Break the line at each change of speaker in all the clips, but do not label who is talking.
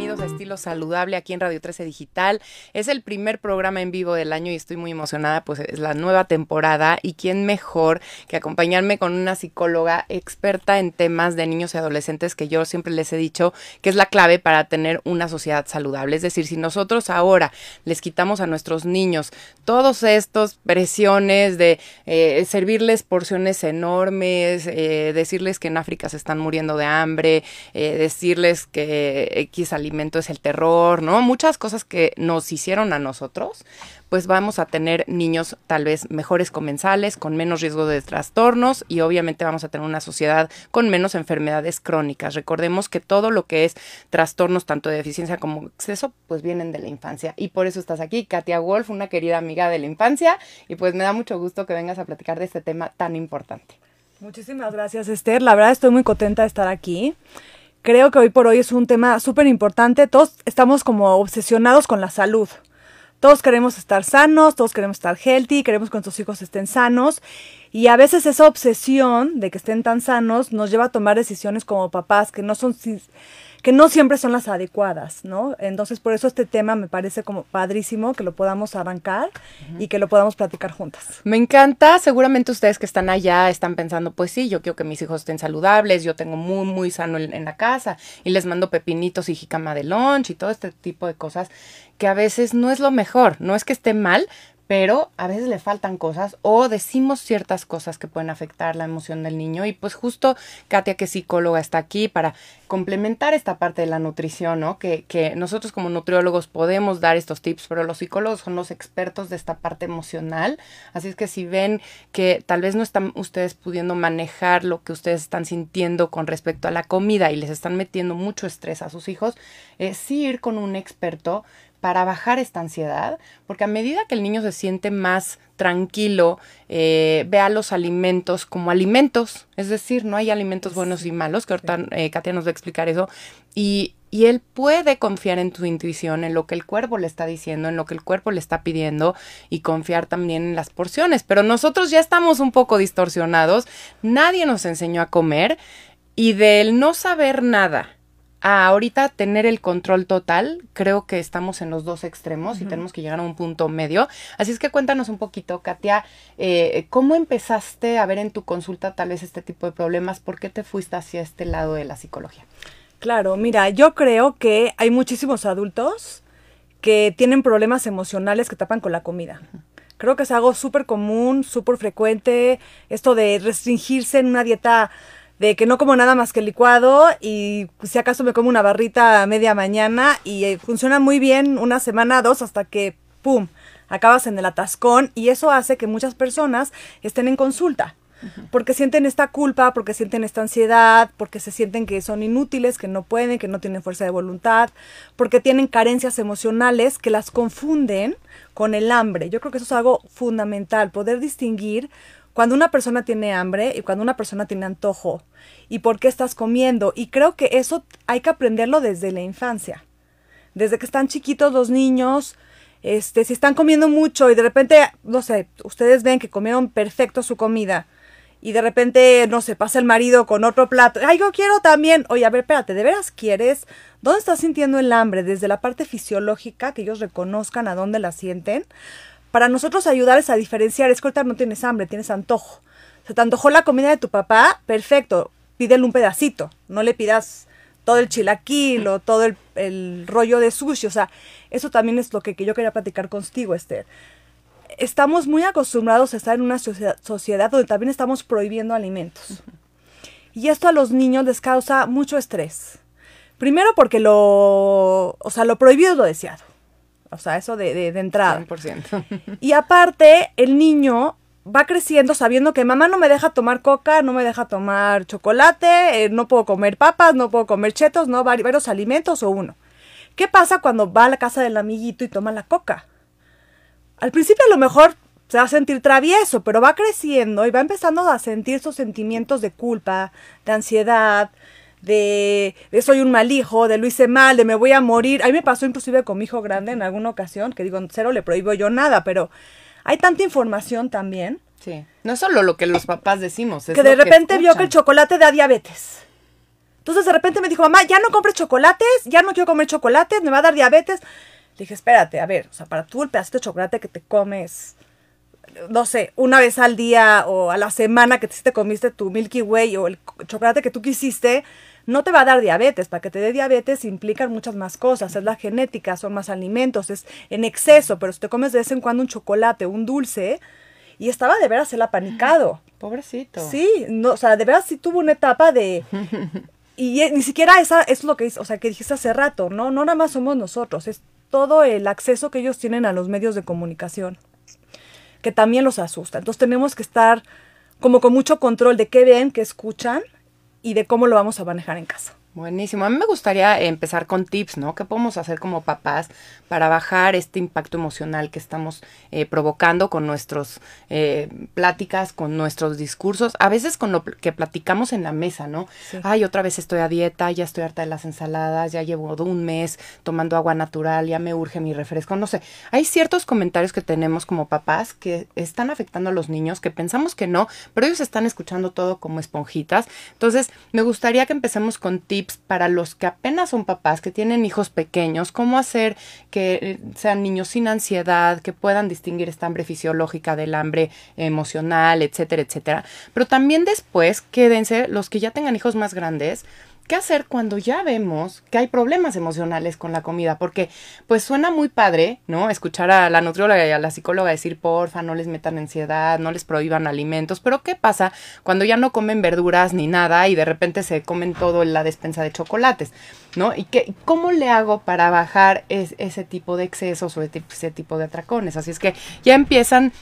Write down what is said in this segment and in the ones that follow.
mim a Estilo Saludable aquí en Radio 13 Digital. Es el primer programa en vivo del año y estoy muy emocionada, pues es la nueva temporada y quién mejor que acompañarme con una psicóloga experta en temas de niños y adolescentes que yo siempre les he dicho que es la clave para tener una sociedad saludable. Es decir, si nosotros ahora les quitamos a nuestros niños todos estos presiones de eh, servirles porciones enormes, eh, decirles que en África se están muriendo de hambre, eh, decirles que X alimento el terror, ¿no? Muchas cosas que nos hicieron a nosotros, pues vamos a tener niños tal vez mejores comensales, con menos riesgo de trastornos y obviamente vamos a tener una sociedad con menos enfermedades crónicas. Recordemos que todo lo que es trastornos tanto de deficiencia como exceso, pues vienen de la infancia. Y por eso estás aquí, Katia Wolf, una querida amiga de la infancia, y pues me da mucho gusto que vengas a platicar de este tema tan importante.
Muchísimas gracias, Esther. La verdad estoy muy contenta de estar aquí creo que hoy por hoy es un tema súper importante. Todos estamos como obsesionados con la salud. Todos queremos estar sanos, todos queremos estar healthy, queremos que nuestros hijos estén sanos. Y a veces esa obsesión de que estén tan sanos nos lleva a tomar decisiones como papás que no son que no siempre son las adecuadas, ¿no? Entonces, por eso este tema me parece como padrísimo que lo podamos arrancar y que lo podamos platicar juntas.
Me encanta, seguramente ustedes que están allá están pensando, pues sí, yo quiero que mis hijos estén saludables, yo tengo muy, muy sano en, en la casa y les mando pepinitos y jicama de lunch y todo este tipo de cosas que a veces no es lo mejor, no es que esté mal, pero a veces le faltan cosas o decimos ciertas cosas que pueden afectar la emoción del niño y pues justo Katia que es psicóloga está aquí para complementar esta parte de la nutrición, ¿no? Que, que nosotros como nutriólogos podemos dar estos tips, pero los psicólogos son los expertos de esta parte emocional, así es que si ven que tal vez no están ustedes pudiendo manejar lo que ustedes están sintiendo con respecto a la comida y les están metiendo mucho estrés a sus hijos, eh, sí ir con un experto para bajar esta ansiedad, porque a medida que el niño se siente más tranquilo, eh, vea los alimentos como alimentos, es decir, no hay alimentos buenos y malos, que ahorita eh, Katia nos va a explicar eso, y, y él puede confiar en tu intuición, en lo que el cuerpo le está diciendo, en lo que el cuerpo le está pidiendo y confiar también en las porciones. Pero nosotros ya estamos un poco distorsionados, nadie nos enseñó a comer y del no saber nada a ahorita tener el control total, creo que estamos en los dos extremos y tenemos que llegar a un punto medio. Así es que cuéntanos un poquito, Katia, eh, ¿cómo empezaste a ver en tu consulta tal vez este tipo de problemas? ¿Por qué te fuiste hacia este lado de la psicología?
Claro, mira, yo creo que hay muchísimos adultos que tienen problemas emocionales que tapan con la comida. Creo que es algo súper común, súper frecuente, esto de restringirse en una dieta de que no como nada más que licuado y si acaso me como una barrita a media mañana y eh, funciona muy bien una semana, dos, hasta que, ¡pum!, acabas en el atascón y eso hace que muchas personas estén en consulta. Porque sienten esta culpa, porque sienten esta ansiedad, porque se sienten que son inútiles, que no pueden, que no tienen fuerza de voluntad, porque tienen carencias emocionales que las confunden con el hambre. Yo creo que eso es algo fundamental, poder distinguir cuando una persona tiene hambre y cuando una persona tiene antojo y por qué estás comiendo. Y creo que eso hay que aprenderlo desde la infancia. Desde que están chiquitos los niños, este, si están comiendo mucho y de repente, no sé, ustedes ven que comieron perfecto su comida y de repente, no sé, pasa el marido con otro plato. Ay, yo quiero también. Oye, a ver, espérate, ¿de veras quieres? ¿Dónde estás sintiendo el hambre? Desde la parte fisiológica, que ellos reconozcan a dónde la sienten para nosotros ayudarles a diferenciar, es que ahorita no tienes hambre, tienes antojo. Se te antojó la comida de tu papá, perfecto, pídele un pedacito, no le pidas todo el chilaquil o todo el, rollo de sushi, o sea, eso también es lo que, yo quería platicar contigo, Esther. Estamos muy acostumbrados a estar en una sociedad, donde también estamos prohibiendo alimentos. Y esto a los niños les causa mucho estrés. Primero porque lo, o sea, lo prohibido es lo deseado. O sea, eso de, de, entrada. 100%. Y aparte, el niño va creciendo sabiendo que mamá no me deja tomar coca, no me deja tomar chocolate, eh, no puedo comer papas, no puedo comer chetos, no varios alimentos o uno. ¿Qué pasa cuando va a la casa del amiguito y toma la coca? Al principio a lo mejor se va a sentir travieso, pero va creciendo y va empezando a sentir esos sentimientos de culpa, de ansiedad, de, soy un mal hijo, de lo hice mal, de me voy a morir. A mí me pasó inclusive con mi hijo grande en alguna ocasión, que digo, cero le prohíbo yo nada, pero hay tanta información también.
Sí. No es solo lo que los papás decimos.
Es que de repente vio que el chocolate da diabetes. Entonces de repente me dijo, mamá, ya no compres chocolates, ya no quiero comer chocolates, me va a dar diabetes. Le dije, espérate, a ver, o sea, para tú el pedacito de chocolate que te comes, no sé, una vez al día o a la semana que te comiste tu Milky Way o el chocolate que tú quisiste, no te va a dar diabetes. Para que te dé diabetes implican muchas más cosas. Es la genética, son más alimentos, es en exceso. Pero si te comes de vez en cuando un chocolate, un dulce, y estaba de veras el apanicado.
Pobrecito.
Sí, no, o sea, de veras sí tuvo una etapa de... Y ni siquiera esa es lo que, o sea, que dijiste hace rato, ¿no? No nada más somos nosotros, es todo el acceso que ellos tienen a los medios de comunicación, que también los asusta. Entonces tenemos que estar como con mucho control de qué ven, qué escuchan y de cómo lo vamos a manejar en casa.
Buenísimo. A mí me gustaría empezar con tips, ¿no? ¿Qué podemos hacer como papás para bajar este impacto emocional que estamos eh, provocando con nuestras eh, pláticas, con nuestros discursos? A veces con lo que platicamos en la mesa, ¿no? Ay, otra vez estoy a dieta, ya estoy harta de las ensaladas, ya llevo un mes tomando agua natural, ya me urge mi refresco, no sé. Hay ciertos comentarios que tenemos como papás que están afectando a los niños, que pensamos que no, pero ellos están escuchando todo como esponjitas. Entonces, me gustaría que empecemos con tips para los que apenas son papás, que tienen hijos pequeños, cómo hacer que eh, sean niños sin ansiedad, que puedan distinguir esta hambre fisiológica del hambre emocional, etcétera, etcétera. Pero también después, quédense, los que ya tengan hijos más grandes, ¿Qué hacer cuando ya vemos que hay problemas emocionales con la comida? Porque pues suena muy padre, ¿no? Escuchar a la nutrióloga y a la psicóloga decir, porfa, no les metan ansiedad, no les prohíban alimentos, pero ¿qué pasa cuando ya no comen verduras ni nada y de repente se comen todo en la despensa de chocolates, ¿no? ¿Y qué, cómo le hago para bajar ese tipo de excesos o ese tipo de atracones? Así es que ya empiezan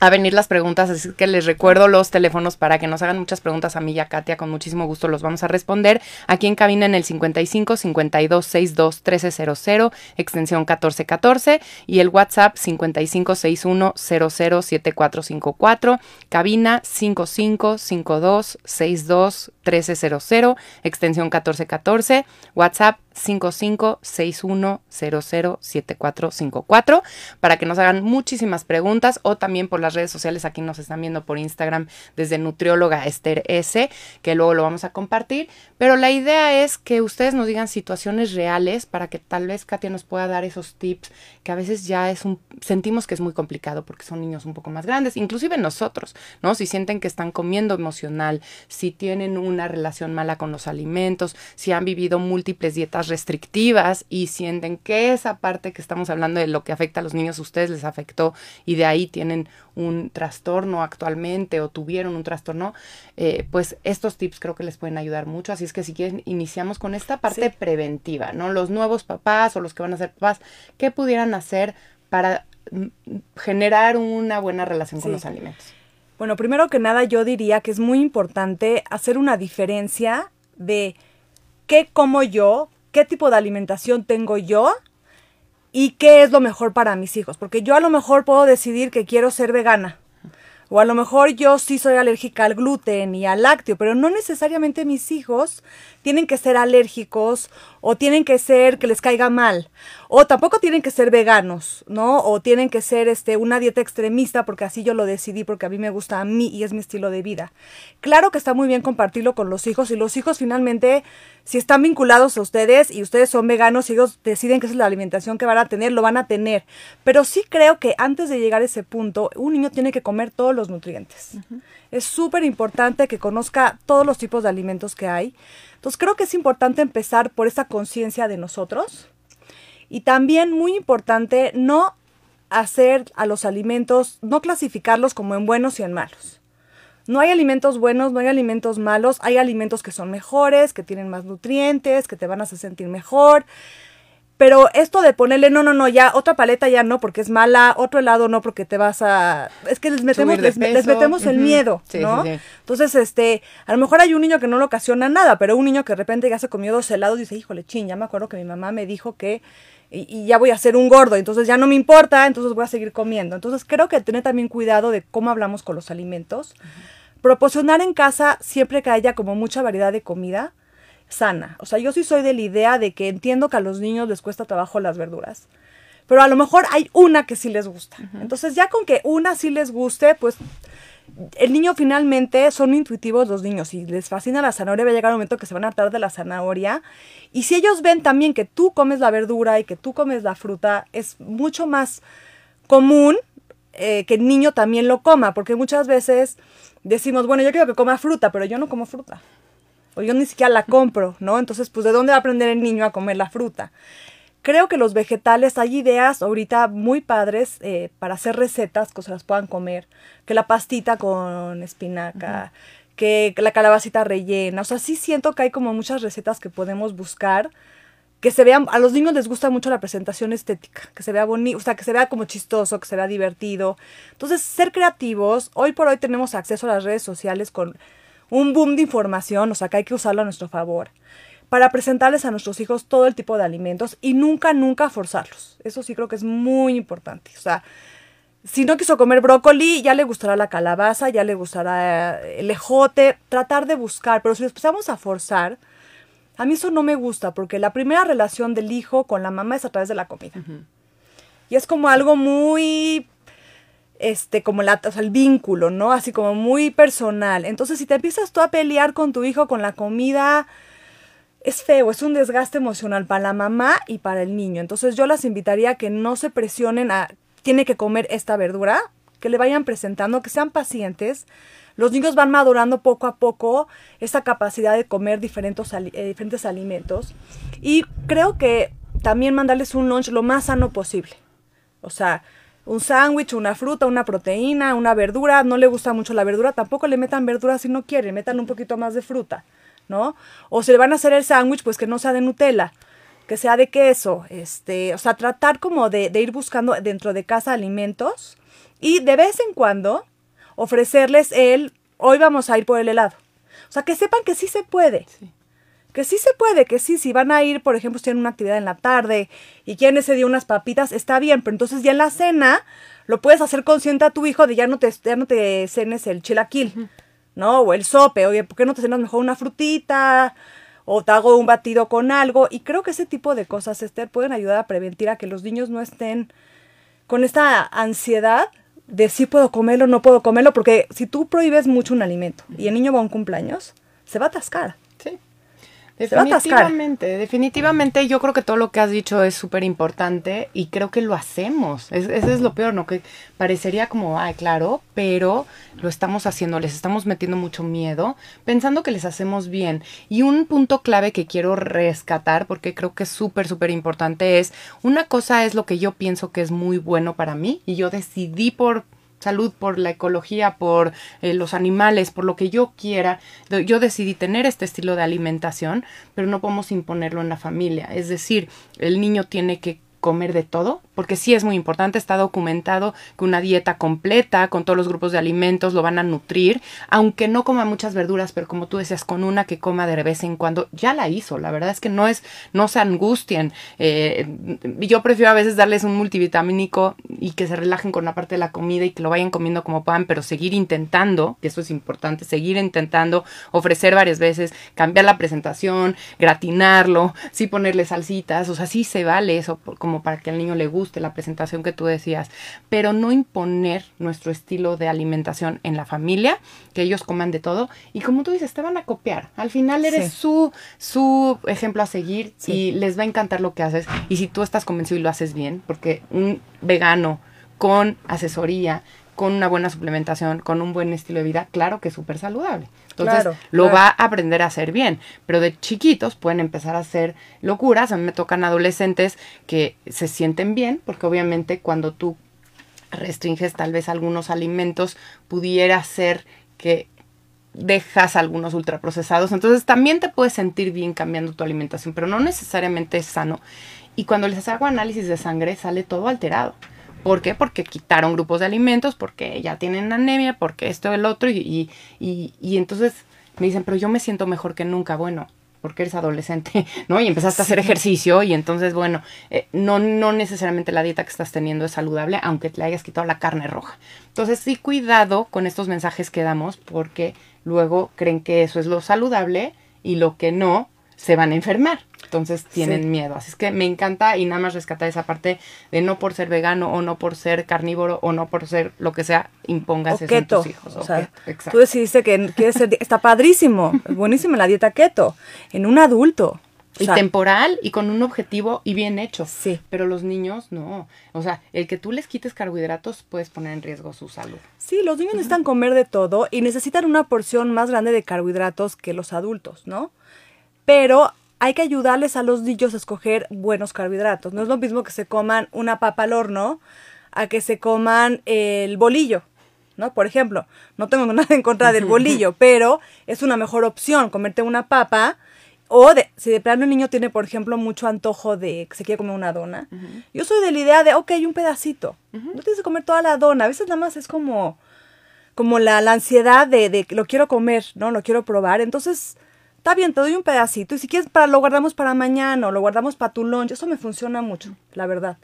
a venir las preguntas, así que les recuerdo los teléfonos para que nos hagan muchas preguntas a mí y a Katia, con muchísimo gusto los vamos a responder. Aquí en cabina en el 55 52 62 1300, extensión 1414 y el WhatsApp 55 61 00 7454, cabina 55 52 62 1300, extensión 1414, WhatsApp 5561007454 para que nos hagan muchísimas preguntas o también por las redes sociales. Aquí nos están viendo por Instagram desde Nutrióloga Esther S, que luego lo vamos a compartir. Pero la idea es que ustedes nos digan situaciones reales para que tal vez Katia nos pueda dar esos tips que a veces ya es un, sentimos que es muy complicado porque son niños un poco más grandes, inclusive nosotros, ¿no? Si sienten que están comiendo emocional, si tienen una relación mala con los alimentos, si han vivido múltiples dietas restrictivas y sienten que esa parte que estamos hablando de lo que afecta a los niños, a ustedes les afectó y de ahí tienen un trastorno actualmente o tuvieron un trastorno, eh, pues estos tips creo que les pueden ayudar mucho. Así es que si quieren, iniciamos con esta parte preventiva, ¿no? Los nuevos papás o los que van a ser papás, ¿qué pudieran hacer para mm, generar una buena relación con los alimentos?
Bueno, primero que nada yo diría que es muy importante hacer una diferencia de qué como yo, qué tipo de alimentación tengo yo y qué es lo mejor para mis hijos. Porque yo a lo mejor puedo decidir que quiero ser vegana. O a lo mejor yo sí soy alérgica al gluten y al lácteo, pero no necesariamente mis hijos tienen que ser alérgicos o tienen que ser que les caiga mal o tampoco tienen que ser veganos, ¿no? O tienen que ser este una dieta extremista porque así yo lo decidí porque a mí me gusta a mí y es mi estilo de vida. Claro que está muy bien compartirlo con los hijos y los hijos finalmente si están vinculados a ustedes y ustedes son veganos y ellos deciden que esa es la alimentación que van a tener, lo van a tener. Pero sí creo que antes de llegar a ese punto, un niño tiene que comer todos los nutrientes. Es súper importante que conozca todos los tipos de alimentos que hay. Entonces creo que es importante empezar por esa conciencia de nosotros y también muy importante no hacer a los alimentos, no clasificarlos como en buenos y en malos. No hay alimentos buenos, no hay alimentos malos, hay alimentos que son mejores, que tienen más nutrientes, que te van a hacer sentir mejor. Pero esto de ponerle, no, no, no, ya otra paleta ya no porque es mala, otro helado no porque te vas a... Es que les metemos, les, metemos el miedo, ¿no? Entonces, este, a lo mejor hay un niño que no le ocasiona nada, pero un niño que de repente ya se comió dos helados y dice, híjole, ching, ya me acuerdo que mi mamá me dijo que... Y, ya voy a ser un gordo, entonces ya no me importa, entonces voy a seguir comiendo. Entonces creo que tener también cuidado de cómo hablamos con los alimentos. Proporcionar en casa siempre que haya como mucha variedad de comida sana. O sea, yo sí soy de la idea de que entiendo que a los niños les cuesta trabajo las verduras. Pero a lo mejor hay una que sí les gusta. Entonces ya con que una sí les guste, pues el niño finalmente son intuitivos los niños. Si les fascina la zanahoria, va a llegar un momento que se van a hartar de la zanahoria. Y si ellos ven también que tú comes la verdura y que tú comes la fruta, es mucho más común eh, que el niño también lo coma, porque muchas veces decimos, bueno, yo quiero que coma fruta, pero yo no como fruta. O yo ni siquiera la compro, ¿no? Entonces, pues, ¿de dónde va a aprender el niño a comer la fruta? Creo que los vegetales, hay ideas ahorita muy padres eh, para hacer recetas que se las puedan comer. Que la pastita con espinaca, que la calabacita rellena. O sea, sí siento que hay como muchas recetas que podemos buscar que se vean, a los niños les gusta mucho la presentación estética, que se vea bonito, o sea, que se vea como chistoso, que se vea divertido. Entonces, ser creativos, hoy por hoy tenemos acceso a las redes sociales con un boom de información, o sea, que hay que usarlo a nuestro favor, para presentarles a nuestros hijos todo el tipo de alimentos y nunca, nunca forzarlos. Eso sí creo que es muy importante. O sea, si no quiso comer brócoli, ya le gustará la calabaza, ya le gustará el ejote, tratar de buscar, pero si los empezamos a forzar, a mí eso no me gusta porque la primera relación del hijo con la mamá es a través de la comida. Y es como algo muy, este, como la, o sea, el vínculo, ¿no? Así como muy personal. Entonces, si te empiezas tú a pelear con tu hijo con la comida, es feo, es un desgaste emocional para la mamá y para el niño. Entonces, yo las invitaría a que no se presionen a, tiene que comer esta verdura, que le vayan presentando, que sean pacientes los niños van madurando poco a poco esa capacidad de comer diferentes, eh, diferentes alimentos. Y creo que también mandarles un lunch lo más sano posible. O sea, un sándwich, una fruta, una proteína, una verdura. No le gusta mucho la verdura, tampoco le metan verdura si no quieren, metan un poquito más de fruta, ¿no? O si le van a hacer el sándwich, pues que no sea de Nutella, que sea de queso. Este, o sea, tratar como de ir buscando dentro de casa alimentos y de vez en cuando ofrecerles el, hoy vamos a ir por el helado. O sea, que sepan que sí se puede. Que sí se puede, que sí, si van a ir, por ejemplo, si tienen una actividad en la tarde y quieren ese día unas papitas, está bien, pero entonces ya en la cena lo puedes hacer consciente a tu hijo de ya no te, ya no te cenes el chilaquil, ¿no? O el sope, oye, ¿por qué no te cenas mejor una frutita? O te hago un batido con algo. Y creo que ese tipo de cosas, Esther, pueden ayudar a prevenir a que los niños no estén con esta ansiedad de si puedo comerlo, no puedo comerlo, porque si tú prohíbes mucho un alimento y el niño va a un cumpleaños, se va a atascar.
Definitivamente, definitivamente yo creo que todo lo que has dicho es súper importante y creo que lo hacemos. Es, ese es lo peor, ¿no? Que parecería como, ay, claro, pero lo estamos haciendo, les estamos metiendo mucho miedo, pensando que les hacemos bien. Y un punto clave que quiero rescatar, porque creo que es súper, súper importante, es, una cosa es lo que yo pienso que es muy bueno para mí y yo decidí por salud, por la ecología, por eh, los animales, por lo que yo quiera. Yo decidí tener este estilo de alimentación, pero no podemos imponerlo en la familia. Es decir, el niño tiene que comer de todo, porque sí es muy importante, está documentado que una dieta completa con todos los grupos de alimentos lo van a nutrir, aunque no coma muchas verduras, pero como tú decías, con una que coma de vez en cuando, ya la hizo, la verdad es que no es, no se angustien, eh, yo prefiero a veces darles un multivitamínico y que se relajen con la parte de la comida y que lo vayan comiendo como puedan, pero seguir intentando, que eso es importante, seguir intentando ofrecer varias veces, cambiar la presentación, gratinarlo, sí ponerle salsitas, o sea, sí se vale eso, como para que al niño le guste la presentación que tú decías, pero no imponer nuestro estilo de alimentación en la familia, que ellos coman de todo y como tú dices, te van a copiar. Al final eres su, su ejemplo a seguir y les va a encantar lo que haces y si tú estás convencido y lo haces bien, porque un vegano con asesoría, con una buena suplementación, con un buen estilo de vida, claro que es súper saludable. Entonces lo va a aprender a hacer bien. Pero de chiquitos pueden empezar a hacer locuras. A mí me tocan adolescentes que se sienten bien, porque obviamente cuando tú restringes tal vez algunos alimentos, pudiera ser que dejas algunos ultraprocesados. Entonces también te puedes sentir bien cambiando tu alimentación, pero no necesariamente es sano. Y cuando les hago análisis de sangre sale todo alterado. ¿Por qué? Porque quitaron grupos de alimentos, porque ya tienen anemia, porque esto, el otro, y, y, y, entonces me dicen, pero yo me siento mejor que nunca. Bueno, porque eres adolescente, ¿no? Y empezaste a hacer ejercicio y entonces, bueno, eh, no, no necesariamente la dieta que estás teniendo es saludable, aunque te le hayas quitado la carne roja. Entonces, sí, cuidado con estos mensajes que damos porque luego creen que eso es lo saludable y lo que no, se van a enfermar. Entonces tienen miedo. Así es que me encanta y nada más rescatar esa parte de no por ser vegano o no por ser carnívoro o no por ser lo que sea, impongas eso en tus hijos.
O sea, tú decidiste que quieres ser, está padrísimo, es buenísima la dieta keto, en un adulto.
y temporal y con un objetivo y bien hecho. Sí. Pero los niños no. O sea, el que tú les quites carbohidratos puedes poner en riesgo su salud.
Sí, los niños necesitan comer de todo y necesitan una porción más grande de carbohidratos que los adultos, ¿no? Pero hay que ayudarles a los niños a escoger buenos carbohidratos. No es lo mismo que se coman una papa al horno a que se coman el bolillo, ¿no? Por ejemplo, no tengo nada en contra del bolillo, pero es una mejor opción comerte una papa o de, si de plano el niño tiene, por ejemplo, mucho antojo de que se quiere comer una dona. Yo soy de la idea de, ok, un pedacito. No tienes que comer toda la dona. A veces nada más es como, como la, la ansiedad de, de lo quiero comer, ¿no? Lo quiero probar. Entonces, está bien, te doy un pedacito y si quieres para, lo guardamos para mañana o lo guardamos para tu lunch, eso me funciona mucho, la verdad.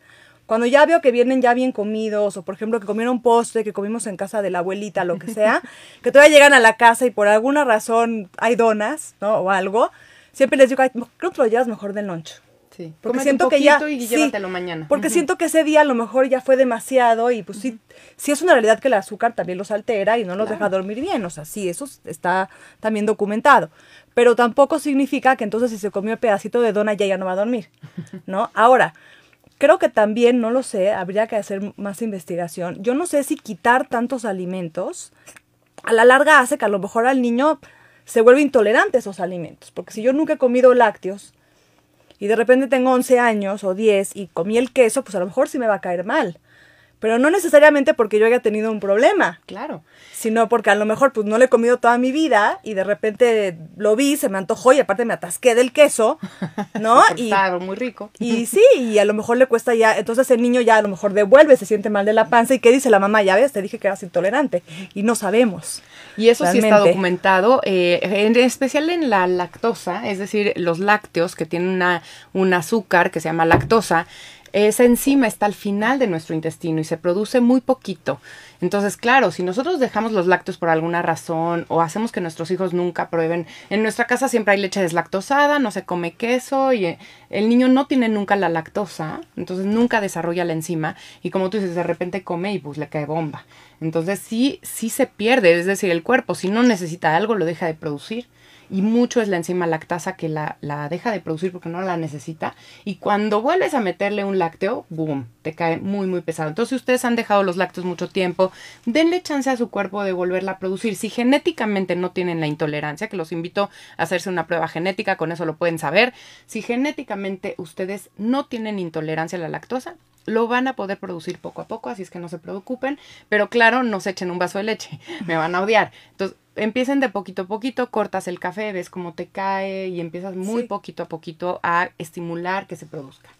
Cuando ya veo que vienen ya bien comidos, o por ejemplo que comieron postre, que comimos en casa de la abuelita, lo que sea, que todavía llegan a la casa y por alguna razón hay donas, ¿no? O algo, siempre les digo, creo que lo llevas mejor del lunch.
Sí. Porque siento que ya y llévatelo mañana.
Porque siento que ese día a lo mejor ya fue demasiado y pues sí, sí es una realidad que el azúcar también los altera y no los deja dormir bien, o sea, sí, eso está también documentado pero tampoco significa que entonces si se comió el pedacito de dona ya, ya no va a dormir, ¿no? Ahora, creo que también, no lo sé, habría que hacer más investigación. Yo no sé si quitar tantos alimentos a la larga hace que a lo mejor al niño se vuelva intolerante a esos alimentos, porque si yo nunca he comido lácteos y de repente tengo 11 años o 10 y comí el queso, pues a lo mejor sí me va a caer mal pero no necesariamente porque yo haya tenido un problema.
Claro.
Sino porque a lo mejor pues no le he comido toda mi vida y de repente lo vi, se me antojó y aparte me atasqué del queso, ¿no?
y estaba muy rico.
Y sí, y a lo mejor le cuesta ya, entonces el niño ya a lo mejor devuelve, se siente mal de la panza y ¿qué dice la mamá? Ya ves, te dije que eras intolerante y no sabemos.
Y eso sí está documentado, eh, en especial en la lactosa, es decir, los lácteos que tienen una, un azúcar que se llama lactosa, esa enzima está al final de nuestro intestino y se produce muy poquito. Entonces, claro, si nosotros dejamos los lácteos por alguna razón o hacemos que nuestros hijos nunca prueben, en nuestra casa siempre hay leche deslactosada, no se come queso y eh, el niño no tiene nunca la lactosa, entonces nunca desarrolla la enzima y como tú dices, de repente come y pues le cae bomba. Entonces sí, sí se pierde, es decir, el cuerpo si no necesita algo lo deja de producir y mucho es la enzima lactasa que la, la, deja de producir porque no la necesita y cuando vuelves a meterle un lácteo, boom, te cae muy muy pesado. Entonces si ustedes han dejado los lácteos mucho tiempo, denle chance a su cuerpo de volverla a producir. Si genéticamente no tienen la intolerancia, que los invito a hacerse una prueba genética, con eso lo pueden saber, si genéticamente ustedes no tienen intolerancia a la lactosa, lo van a poder producir poco a poco, así es que no se preocupen, pero claro, no se echen un vaso de leche, me van a odiar. Entonces, empiecen de poquito a poquito, cortas el café, ves cómo te cae y empiezas muy poquito a poquito a estimular que se produzca.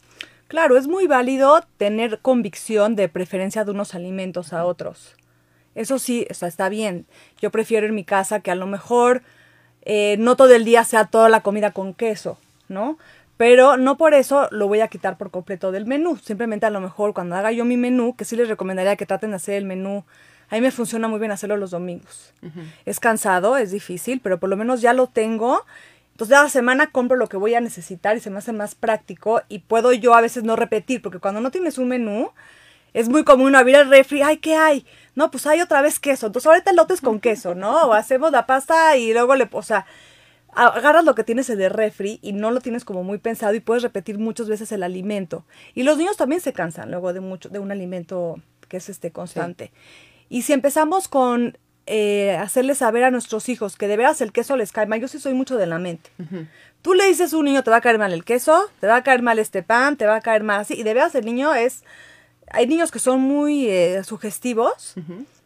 Claro, es muy válido tener convicción de preferencia de unos alimentos a otros. Eso sí, está bien. Yo prefiero en mi casa que a lo mejor eh, no todo el día sea toda la comida con queso, ¿no? Pero no por eso lo voy a quitar por completo del menú. Simplemente a lo mejor cuando haga yo mi menú, que sí les recomendaría que traten de hacer el menú a mí me funciona muy bien hacerlo los domingos. Es cansado, es difícil, pero por lo menos ya lo tengo. Entonces, cada semana compro lo que voy a necesitar y se me hace más práctico y puedo yo a veces no repetir, porque cuando no tienes un menú, es muy común abrir el refri, ay, ¿qué hay? No, pues hay otra vez queso. Entonces, ahorita el lote es con queso, ¿no? O hacemos la pasta y luego le, o sea, agarras lo que tienes en el refri y no lo tienes como muy pensado y puedes repetir muchas veces el alimento. Y los niños también se cansan luego de mucho, de un alimento que es este constante. Y si empezamos con eh, hacerles saber a nuestros hijos que de veras el queso les cae mal, yo sí soy mucho de la mente. Tú le dices a un niño, te va a caer mal el queso, te va a caer mal este pan, te va a caer mal así, y de veras el niño es... Hay niños que son muy eh, sugestivos,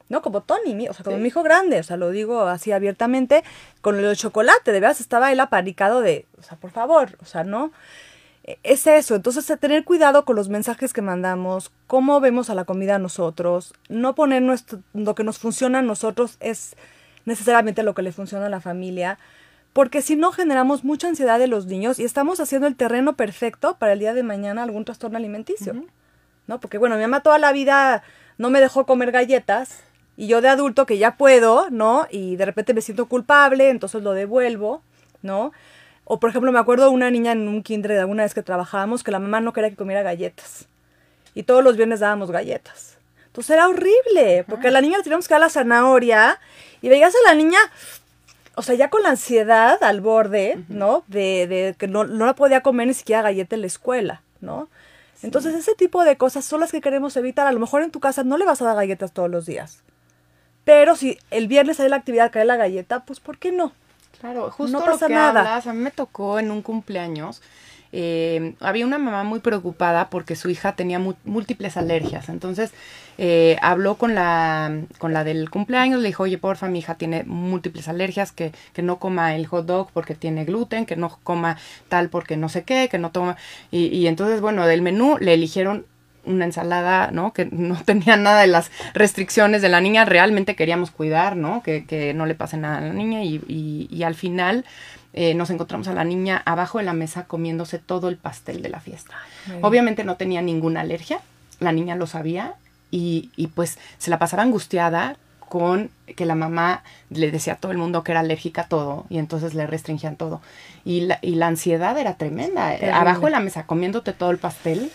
¿no? Como Tony, o sea, como mi hijo grande, o sea, lo digo así abiertamente, con el chocolate, de veras estaba él aparicado de, o sea, por favor, o sea, ¿no? Es eso, entonces tener cuidado con los mensajes que mandamos, cómo vemos a la comida nosotros, no poner nuestro, lo que nos funciona a nosotros es necesariamente lo que le funciona a la familia, porque si no generamos mucha ansiedad de los niños y estamos haciendo el terreno perfecto para el día de mañana algún trastorno alimenticio, ¿no? Porque bueno, mi mamá toda la vida no me dejó comer galletas y yo de adulto que ya puedo, ¿no? Y de repente me siento culpable, entonces lo devuelvo, ¿no? O por ejemplo, me acuerdo de una niña en un kinder de alguna vez que trabajábamos que la mamá no quería que comiera galletas. Y todos los viernes dábamos galletas. Entonces era horrible, porque a la niña le teníamos que dar la zanahoria y veías a la niña, o sea, ya con la ansiedad al borde, ¿no? De, de que no, no la podía comer ni siquiera galleta en la escuela, ¿no? Entonces ese tipo de cosas son las que queremos evitar. A lo mejor en tu casa no le vas a dar galletas todos los días. Pero si el viernes hay la actividad, cae la galleta, pues ¿por qué no?
Claro, justo
No
lo
pasa
que
nada.
hablas, a mí me tocó en un cumpleaños. eh, había una mamá muy preocupada porque su hija tenía múltiples alergias. Entonces eh, habló con la, con la del cumpleaños, le dijo, oye, porfa, mi hija tiene múltiples alergias, que, que no coma el hot dog porque tiene gluten, que no coma tal porque no sé qué, que no toma. Y, y entonces, bueno, del menú le eligieron una ensalada, ¿no? Que no tenía nada de las restricciones de la niña, realmente queríamos cuidar, ¿no? Que, que no le pase nada a la niña y, y- y al final eh, nos encontramos a la niña abajo de la mesa comiéndose todo el pastel de la fiesta.
Ay.
Obviamente no tenía ninguna alergia, la niña lo sabía y, y pues se la pasaba angustiada con que la mamá le decía a todo el mundo que era alérgica a todo y entonces le restringían todo. Y la, y la ansiedad era tremenda.
Terrible.
Abajo de la mesa comiéndote todo el pastel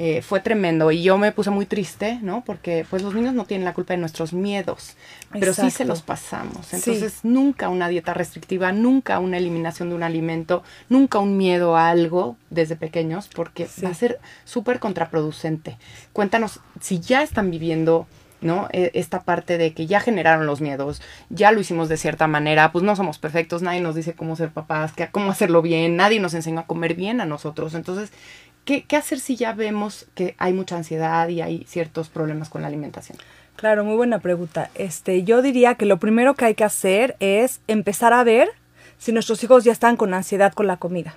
eh, fue tremendo y yo me puse muy triste, ¿no? Porque pues los niños no tienen la culpa de nuestros miedos, pero sí se los pasamos.
Sí.
Entonces nunca una dieta restrictiva, nunca una eliminación de un alimento, nunca un miedo a algo desde pequeños, porque
Sí.
va a ser súper contraproducente. Cuéntanos si ya están viviendo ¿no? E- Esta parte de que ya generaron los miedos, ya lo hicimos de cierta manera, pues no somos perfectos, nadie nos dice cómo ser papás, que, cómo hacerlo bien, nadie nos enseñó a comer bien a nosotros. Entonces, ¿qué, hacer si ya vemos que hay mucha ansiedad y hay ciertos problemas con la alimentación?
Claro, muy buena pregunta. Este, yo diría que lo primero que hay que hacer es empezar a ver si nuestros hijos ya están con ansiedad con la comida.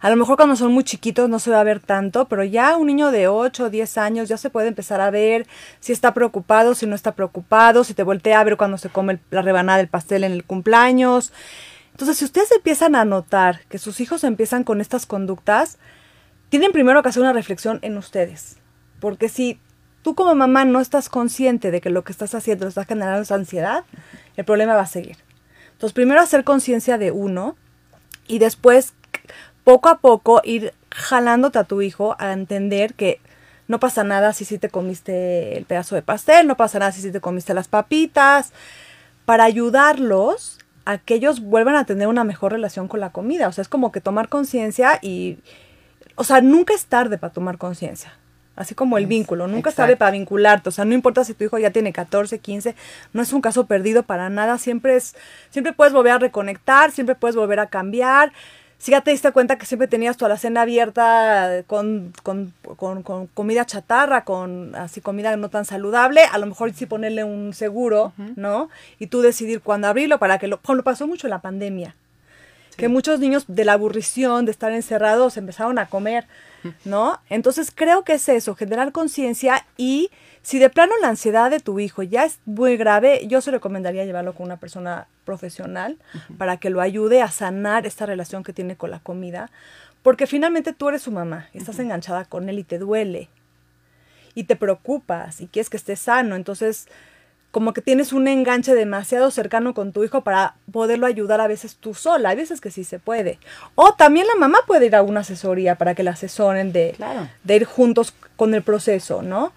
A lo mejor cuando son muy chiquitos no se va a ver tanto, pero ya un niño de 8 o 10 años ya se puede empezar a ver si está preocupado, si no está preocupado, si te voltea a ver cuando se come la rebanada del pastel en el cumpleaños. Entonces, si ustedes empiezan a notar que sus hijos empiezan con estas conductas, tienen primero que hacer una reflexión en ustedes. Porque si tú como mamá no estás consciente de que lo que estás haciendo está generando esa ansiedad, el problema va a seguir. Entonces, primero hacer conciencia de uno y después, poco a poco, ir jalándote a tu hijo a entender que no pasa nada si sí te comiste el pedazo de pastel, no pasa nada si sí te comiste las papitas, para ayudarlos a que ellos vuelvan a tener una mejor relación con la comida. O sea, es como que tomar conciencia y, o sea, nunca es tarde para tomar conciencia. Así como el
Es-
vínculo, nunca es tarde para vincularte. O sea, no importa si tu hijo ya tiene 14, 15, no es un caso perdido para nada. Siempre es, siempre puedes volver a reconectar, siempre puedes volver a cambiar. Si ya te diste cuenta que siempre tenías tu alacena abierta con, con, con- con comida chatarra, con así comida no tan saludable, a lo mejor sí ponerle un seguro, ¿no? Y tú decidir cuándo abrirlo para que lo, como pasó mucho en la pandemia que muchos niños de la aburrición de estar encerrados empezaron a comer, ¿no? Entonces creo que es eso, generar conciencia y si de plano la ansiedad de tu hijo ya es muy grave, yo se recomendaría llevarlo con una persona profesional para que lo ayude a sanar esta relación que tiene con la comida, porque finalmente tú eres su mamá, y estás enganchada con él y te duele y te preocupas y quieres que esté sano, entonces como que tienes un enganche demasiado cercano con tu hijo para poderlo ayudar a veces tú sola, hay veces que sí se puede. O también la mamá puede ir a una asesoría para que la asesoren de,
Claro.
de ir juntos con el proceso, ¿no?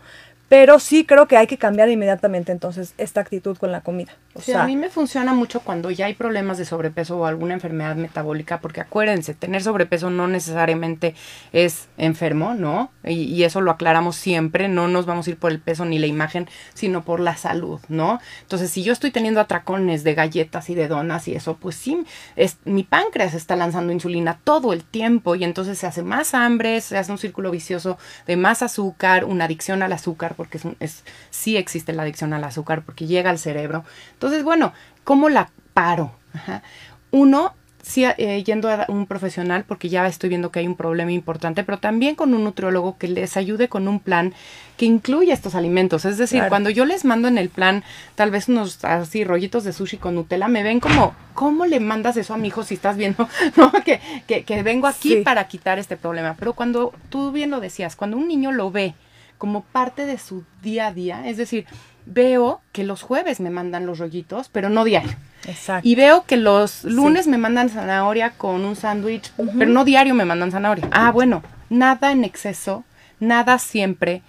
Pero sí creo que hay que cambiar inmediatamente entonces esta actitud con la comida. O
Sí,
sea,
a mí me funciona mucho cuando ya hay problemas de sobrepeso o alguna enfermedad metabólica, porque acuérdense, tener sobrepeso no necesariamente es enfermo, ¿no? Y, y eso lo aclaramos siempre, no nos vamos a ir por el peso ni la imagen, sino por la salud, ¿no? Entonces, si yo estoy teniendo atracones de galletas y de donas y eso, pues sí, es, mi páncreas está lanzando insulina todo el tiempo y entonces se hace más hambre, se hace un círculo vicioso de más azúcar, una adicción al azúcar, porque es, un- es sí existe la adicción al azúcar, porque llega al cerebro. Entonces, bueno, ¿cómo la paro? Ajá. Uno, sí, eh, yendo a un profesional, porque ya estoy viendo que hay un problema importante, pero también con un nutriólogo que les ayude con un plan que incluya estos alimentos. Es decir,
Claro.
cuando yo les mando en el plan tal vez unos así rollitos de sushi con Nutella, me ven como, ¿cómo le mandas eso a mi hijo si estás viendo, no? Que, que, que vengo aquí
Sí.
para quitar este problema. Pero cuando tú bien lo decías, cuando un niño lo ve como parte de su día a día, es decir, veo que los jueves me mandan los rollitos, pero no diario.
Exacto.
Y veo que los lunes me mandan zanahoria con un sándwich, pero no diario me mandan zanahoria. Ah, bueno, nada en exceso, nada siempre,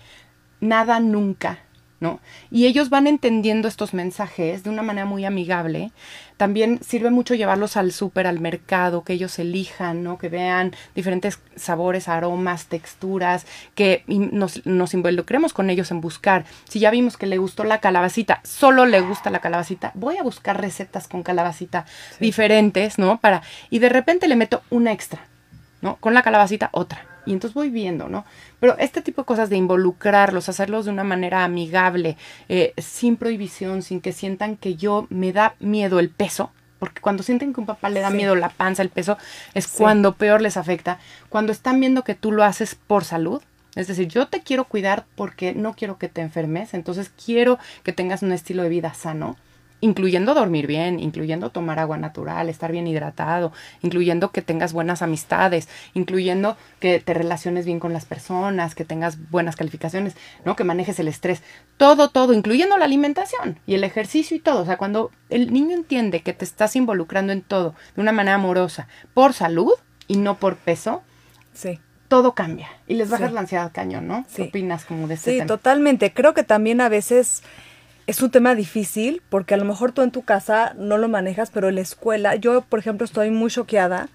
nada nunca. ¿No? Y ellos van entendiendo estos mensajes de una manera muy amigable. También sirve mucho llevarlos al súper, al mercado, que ellos elijan, ¿no? Que vean diferentes sabores, aromas, texturas, que nos, nos involucremos con ellos en buscar. Si ya vimos que le gustó la calabacita, solo le gusta la calabacita, voy a buscar recetas con calabacita diferentes, ¿no? Para, y de repente le meto una extra, ¿no? Con la calabacita otra. Y entonces voy viendo, ¿no? Pero este tipo de cosas de involucrarlos, hacerlos de una manera amigable, eh, sin prohibición, sin que sientan que yo me da miedo el peso, porque cuando sienten que un papá le da
Sí.
miedo la panza, el peso, es
Sí.
cuando peor les afecta. Cuando están viendo que tú lo haces por salud, es decir, yo te quiero cuidar porque no quiero que te enfermes, entonces quiero que tengas un estilo de vida sano incluyendo dormir bien, incluyendo tomar agua natural, estar bien hidratado, incluyendo que tengas buenas amistades, incluyendo que te relaciones bien con las personas, que tengas buenas calificaciones, ¿no? Que manejes el estrés, todo, todo, incluyendo la alimentación y el ejercicio y todo. O sea, cuando el niño entiende que te estás involucrando en todo de una manera amorosa, por salud y no por peso,
Sí.
todo cambia y les bajas
Sí.
la ansiedad cañón, ¿no?
Sí.
¿Qué opinas como de este
Sí,
tema?
totalmente. Creo que también a veces es un tema difícil porque a lo mejor tú en tu casa no lo manejas, pero en la escuela, yo por ejemplo estoy muy choqueada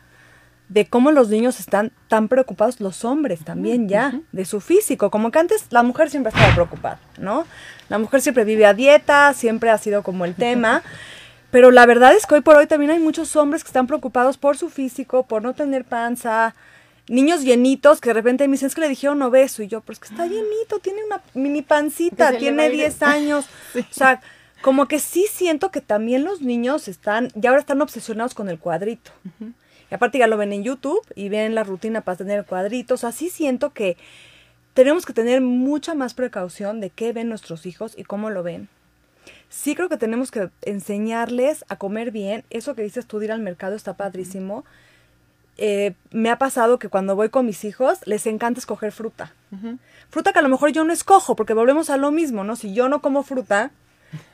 de cómo los niños están tan preocupados, los hombres también ya, de su físico. Como que antes la mujer siempre estaba preocupada, ¿no? La mujer siempre vive a dieta, siempre ha sido como el tema. Pero la verdad es que hoy por hoy también hay muchos hombres que están preocupados por su físico, por no tener panza, niños llenitos que de repente me dicen, es que le dijeron obeso. Y yo, pero es que está llenito, tiene una mini pancita, tiene
a ir.
10 años. O sea, como que sí siento que también los niños están, ya ahora están obsesionados con el cuadrito. Y aparte ya lo ven en YouTube y ven la rutina para tener el cuadrito. O sea, sí siento que tenemos que tener mucha más precaución de qué ven nuestros hijos y cómo lo ven. Sí creo que tenemos que enseñarles a comer bien. Eso que dices tú de ir al mercado está padrísimo. Eh, me ha pasado que cuando voy con mis hijos les encanta escoger fruta. Fruta que a lo mejor yo no escojo, porque volvemos a lo mismo, ¿no? Si yo no como fruta,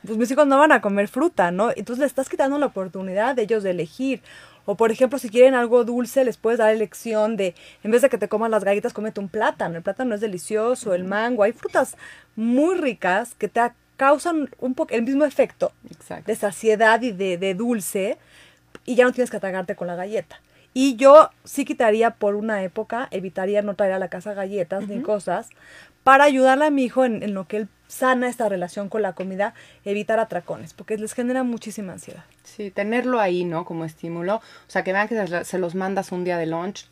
pues mis hijos no van a comer fruta, ¿no? Entonces le estás quitando la oportunidad de ellos de elegir. O por ejemplo, si quieren algo dulce, les puedes dar elección de, en vez de que te comas las galletas, cómete un plátano. El plátano es delicioso, el mango. Hay frutas muy ricas que te causan un poco el mismo efecto
Exacto.
de saciedad y de, de dulce y ya no tienes que atacarte con la galleta. Y yo sí quitaría por una época, evitaría no traer a la casa galletas ni cosas para ayudarle a mi hijo en, en lo que él sana esta relación con la comida, evitar atracones, porque les genera muchísima ansiedad.
Sí, tenerlo ahí, ¿no? Como estímulo. O sea, que vean que se- se los mandas un día de lunch,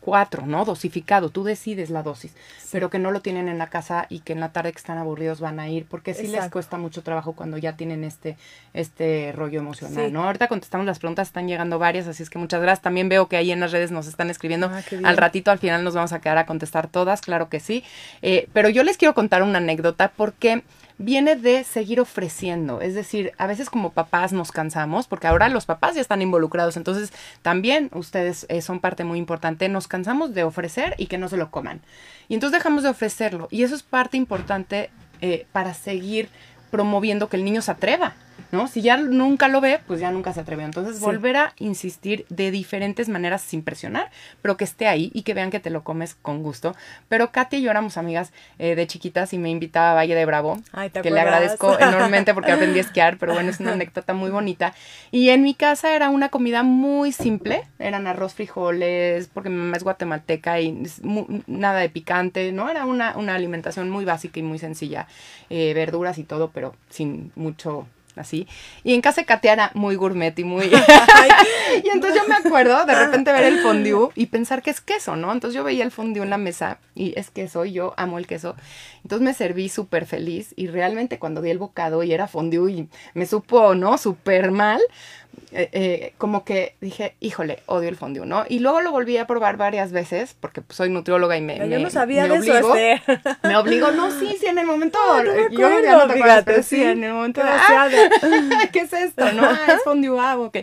cuatro, ¿no? Dosificado, tú decides la dosis, pero que no lo tienen en la casa y que en la tarde que están aburridos van a ir, porque sí les cuesta mucho trabajo cuando ya tienen este, este rollo emocional,
Sí.
¿no? Ahorita contestamos las preguntas, están llegando varias, así es que muchas gracias. También veo que ahí en las redes nos están escribiendo.
Ah.
Al ratito, al final nos vamos a quedar a contestar todas, claro que sí. Eh, pero yo les quiero contar una anécdota porque viene de seguir ofreciendo. Es decir, a veces como papás nos cansamos, porque ahora los papás ya están involucrados, entonces también ustedes eh, son parte muy importante. Nos cansamos de ofrecer y que no se lo coman. Y entonces dejamos de ofrecerlo. Y eso es parte importante eh, para seguir promoviendo que el niño se atreva. ¿No? Si ya nunca lo ve, pues ya nunca se atrevió. Entonces,
Sí.
volver a insistir de diferentes maneras sin presionar, pero que esté ahí y que vean que te lo comes con gusto. Pero Katy y yo éramos amigas eh, de chiquitas y me invitaba a Valle de Bravo,
Ay, ¿te
que le agradezco enormemente porque aprendí a esquiar, pero bueno, es una anécdota muy bonita. Y en mi casa era una comida muy simple, eran arroz, frijoles, porque mi mamá es guatemalteca y es nada de picante, ¿no? Era una, una alimentación muy básica y muy sencilla, eh, verduras y todo, pero sin mucho así. Y en casa de Katy era muy gourmet y muy... y entonces yo me acuerdo de repente ver el fondue y pensar que es queso, ¿no? Entonces yo veía el fondue en la mesa y es queso y yo amo el queso. Entonces me serví súper feliz y realmente cuando vi el bocado y era fondue y me supo, ¿no? Súper mal. Eh, eh, como que dije, híjole, odio el fondue, ¿no? Y luego lo volví a probar varias veces, porque pues, soy nutrióloga y me.
Yo
me-
no sabía
me
de eso,
obligó-
Esther.
Me obligó, no, sí, sí, en el momento.
No, no me
yo ya
acuerdo,
no te acuerdas, pero sí,
sí.
en el momento. "Ah, ¿Qué es esto? No, ah, es fondue, ah, ok.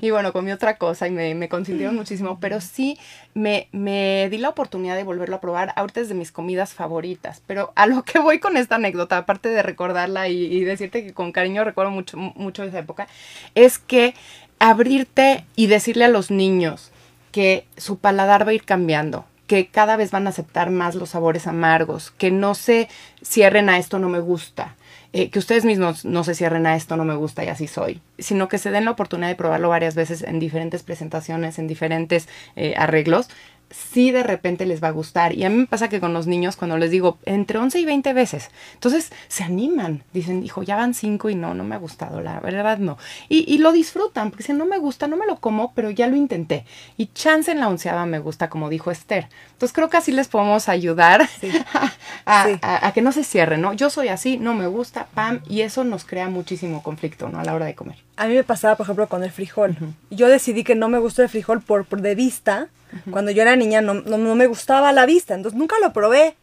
Y bueno, comí otra cosa y me, me consintieron muchísimo, pero sí me, me di la oportunidad de volverlo a probar. Ahorita es de mis comidas favoritas, pero a lo que voy con esta anécdota, aparte de recordarla y, y decirte que con cariño recuerdo mucho, mucho esa época, es que abrirte y decirle a los niños que su paladar va a ir cambiando, que cada vez van a aceptar más los sabores amargos, que no se cierren a esto no me gusta, eh, que ustedes mismos no se cierren a esto no me gusta y así soy, sino que se den la oportunidad de probarlo varias veces en diferentes presentaciones, en diferentes eh, arreglos, sí de repente les va a gustar. Y a mí me pasa que con los niños, cuando les digo entre 11 y 20 veces, entonces se animan. Dicen, hijo, ya van 5 y no, no me ha gustado, la verdad no. Y, y lo disfrutan, porque dicen, no me gusta, no me lo como, pero ya lo intenté. Y chance en la onceava me gusta, como dijo Esther. Entonces creo que así les podemos ayudar a,
Sí.
a- a que no se cierren, ¿no? Yo soy así, no me gusta, pam, y eso nos crea muchísimo conflicto, ¿no? A la hora de comer.
A mí me pasaba, por ejemplo, con el frijol. Yo decidí que no me gusta el frijol por, por de vista. Cuando yo era niña no, no, no me gustaba la vista, entonces nunca lo probé.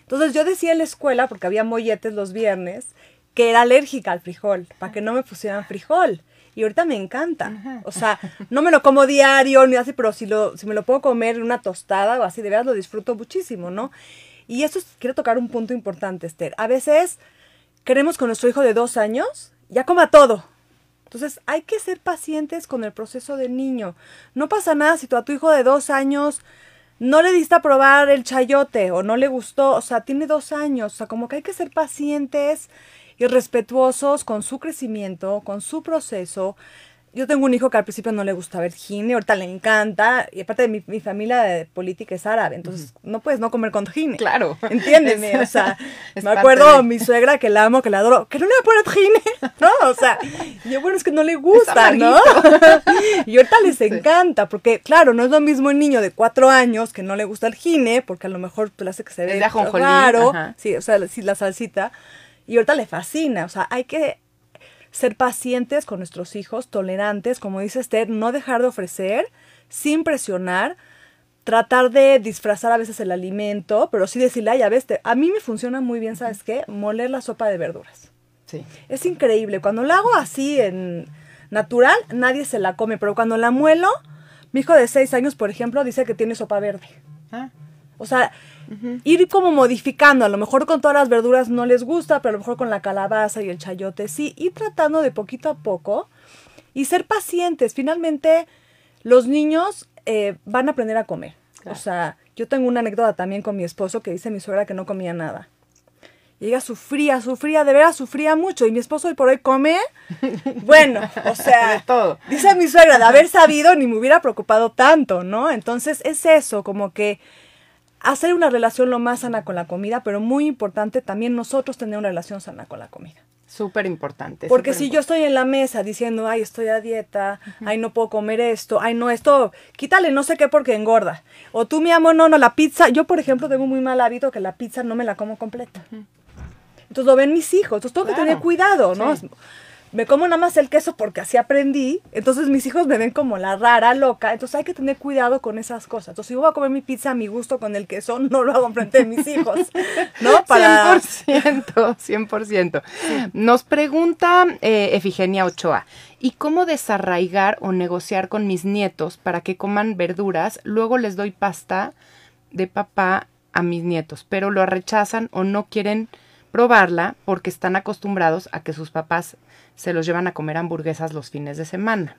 Entonces yo decía en la escuela, porque había molletes los viernes, que era alérgica al frijol, para que no me pusieran frijol. Y ahorita me encanta. O sea, no me lo como diario ni así, pero si, lo, si me lo puedo comer en una tostada o así, de verdad lo disfruto muchísimo, ¿no? Y esto es- quiero tocar un punto importante, Esther. A veces queremos con nuestro hijo de dos años, ya coma todo. Entonces hay que ser pacientes con el proceso del niño. No pasa nada si tú a tu hijo de dos años no le diste a probar el chayote o no le gustó, o sea, tiene dos años, o sea, como que hay que ser pacientes y respetuosos con su crecimiento, con su proceso. Yo tengo un hijo que al principio no le gustaba el gine, ahorita le encanta, y aparte de mi, mi familia de política es árabe, entonces no puedes no comer con gine.
Claro.
Entiéndeme,
Es-
o sea, me acuerdo
de-
mi suegra que la amo, que la adoro, que no le va a poner gine, ¿no? O sea, y yo, bueno, es que no le gusta, ¿no? y ahorita les encanta, porque claro, no es lo mismo un niño de cuatro años que no le gusta el gine, porque a lo mejor pues, le hace que se
Es
ve
de ajonjolí,
raro,
ajá.
sí, o sea, sí, la salsita, y ahorita le fascina, o sea, hay que ser pacientes con nuestros hijos, tolerantes, como dice Esther, no dejar de ofrecer, sin presionar, tratar de disfrazar a veces el alimento, pero sí decirle, ay, a veces, te- a mí me funciona muy bien, ¿sabes qué? Moler la sopa de verduras.
Sí.
Es increíble, cuando la hago así en natural, nadie se la come, pero cuando la muelo, mi hijo de seis años, por ejemplo, dice que tiene sopa verde.
Ah,
O sea, ir como modificando, a lo mejor con todas las verduras no les gusta, pero a lo mejor con la calabaza y el chayote sí, ir tratando de poquito a poco y ser pacientes. Finalmente, los niños eh, van a aprender a comer.
Claro.
O sea, yo tengo una anécdota también con mi esposo que dice mi suegra que no comía nada. Y ella sufría, sufría, de veras sufría mucho. Y mi esposo hoy por hoy come, bueno, o sea,
De todo.
dice mi suegra, de haber sabido ni me hubiera preocupado tanto, ¿no? Entonces es eso, como que hacer una relación lo más sana con la comida, pero muy importante también nosotros tener una relación sana con la comida.
súper importante.
Porque si yo estoy en la mesa diciendo, ay, estoy a dieta, ay, no puedo comer esto, ay, no, esto, quítale no sé qué porque engorda. O tú, mi amor, no, no, la pizza, yo por ejemplo tengo muy mal hábito que la pizza no me la como completa. Entonces lo ven mis hijos, entonces tengo que tener cuidado, ¿no?
Sí.
Me como nada más el queso porque así aprendí, entonces mis hijos me ven como la rara, loca, entonces hay que tener cuidado con esas cosas. Entonces si yo voy a comer mi pizza a mi gusto con el queso, no lo hago enfrente de mis hijos, ¿no?
100%, 100%. Nos pregunta eh, Efigenia Ochoa, ¿y cómo desarraigar o negociar con mis nietos para que coman verduras? Luego les doy pasta de papá a mis nietos, pero lo rechazan o no quieren probarla porque están acostumbrados a que sus papás se los llevan a comer hamburguesas los fines de semana.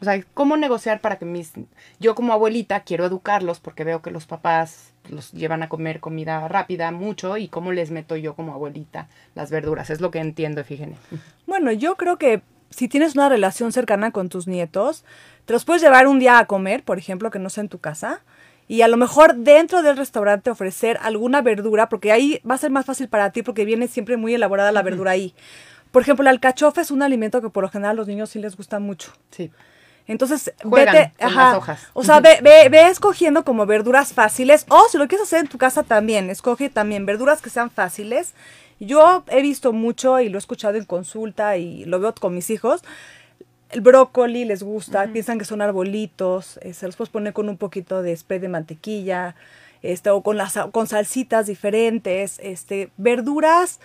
O sea, ¿cómo negociar para que mis... Yo como abuelita quiero educarlos porque veo que los papás los llevan a comer comida rápida mucho y cómo les meto yo como abuelita las verduras. Es lo que entiendo, Efigenia.
Bueno, yo creo que si tienes una relación cercana con tus nietos, te los puedes llevar un día a comer, por ejemplo, que no sea en tu casa, y a lo mejor dentro del restaurante ofrecer alguna verdura, porque ahí va a ser más fácil para ti porque viene siempre muy elaborada la verdura ahí. Por ejemplo, la alcachofa es un alimento que por lo general a los niños sí les gusta mucho.
Sí.
Entonces,
Juegan
vete,
con
ajá,
las hojas.
O sea, ve, ve, ve escogiendo como verduras fáciles. O si lo quieres hacer en tu casa también, escoge también verduras que sean fáciles. Yo he visto mucho y lo he escuchado en consulta y lo veo con mis hijos. El brócoli les gusta, piensan que son arbolitos, eh, se los puedes poner con un poquito de spray de mantequilla, este, o con, las, con salsitas diferentes, este, verduras,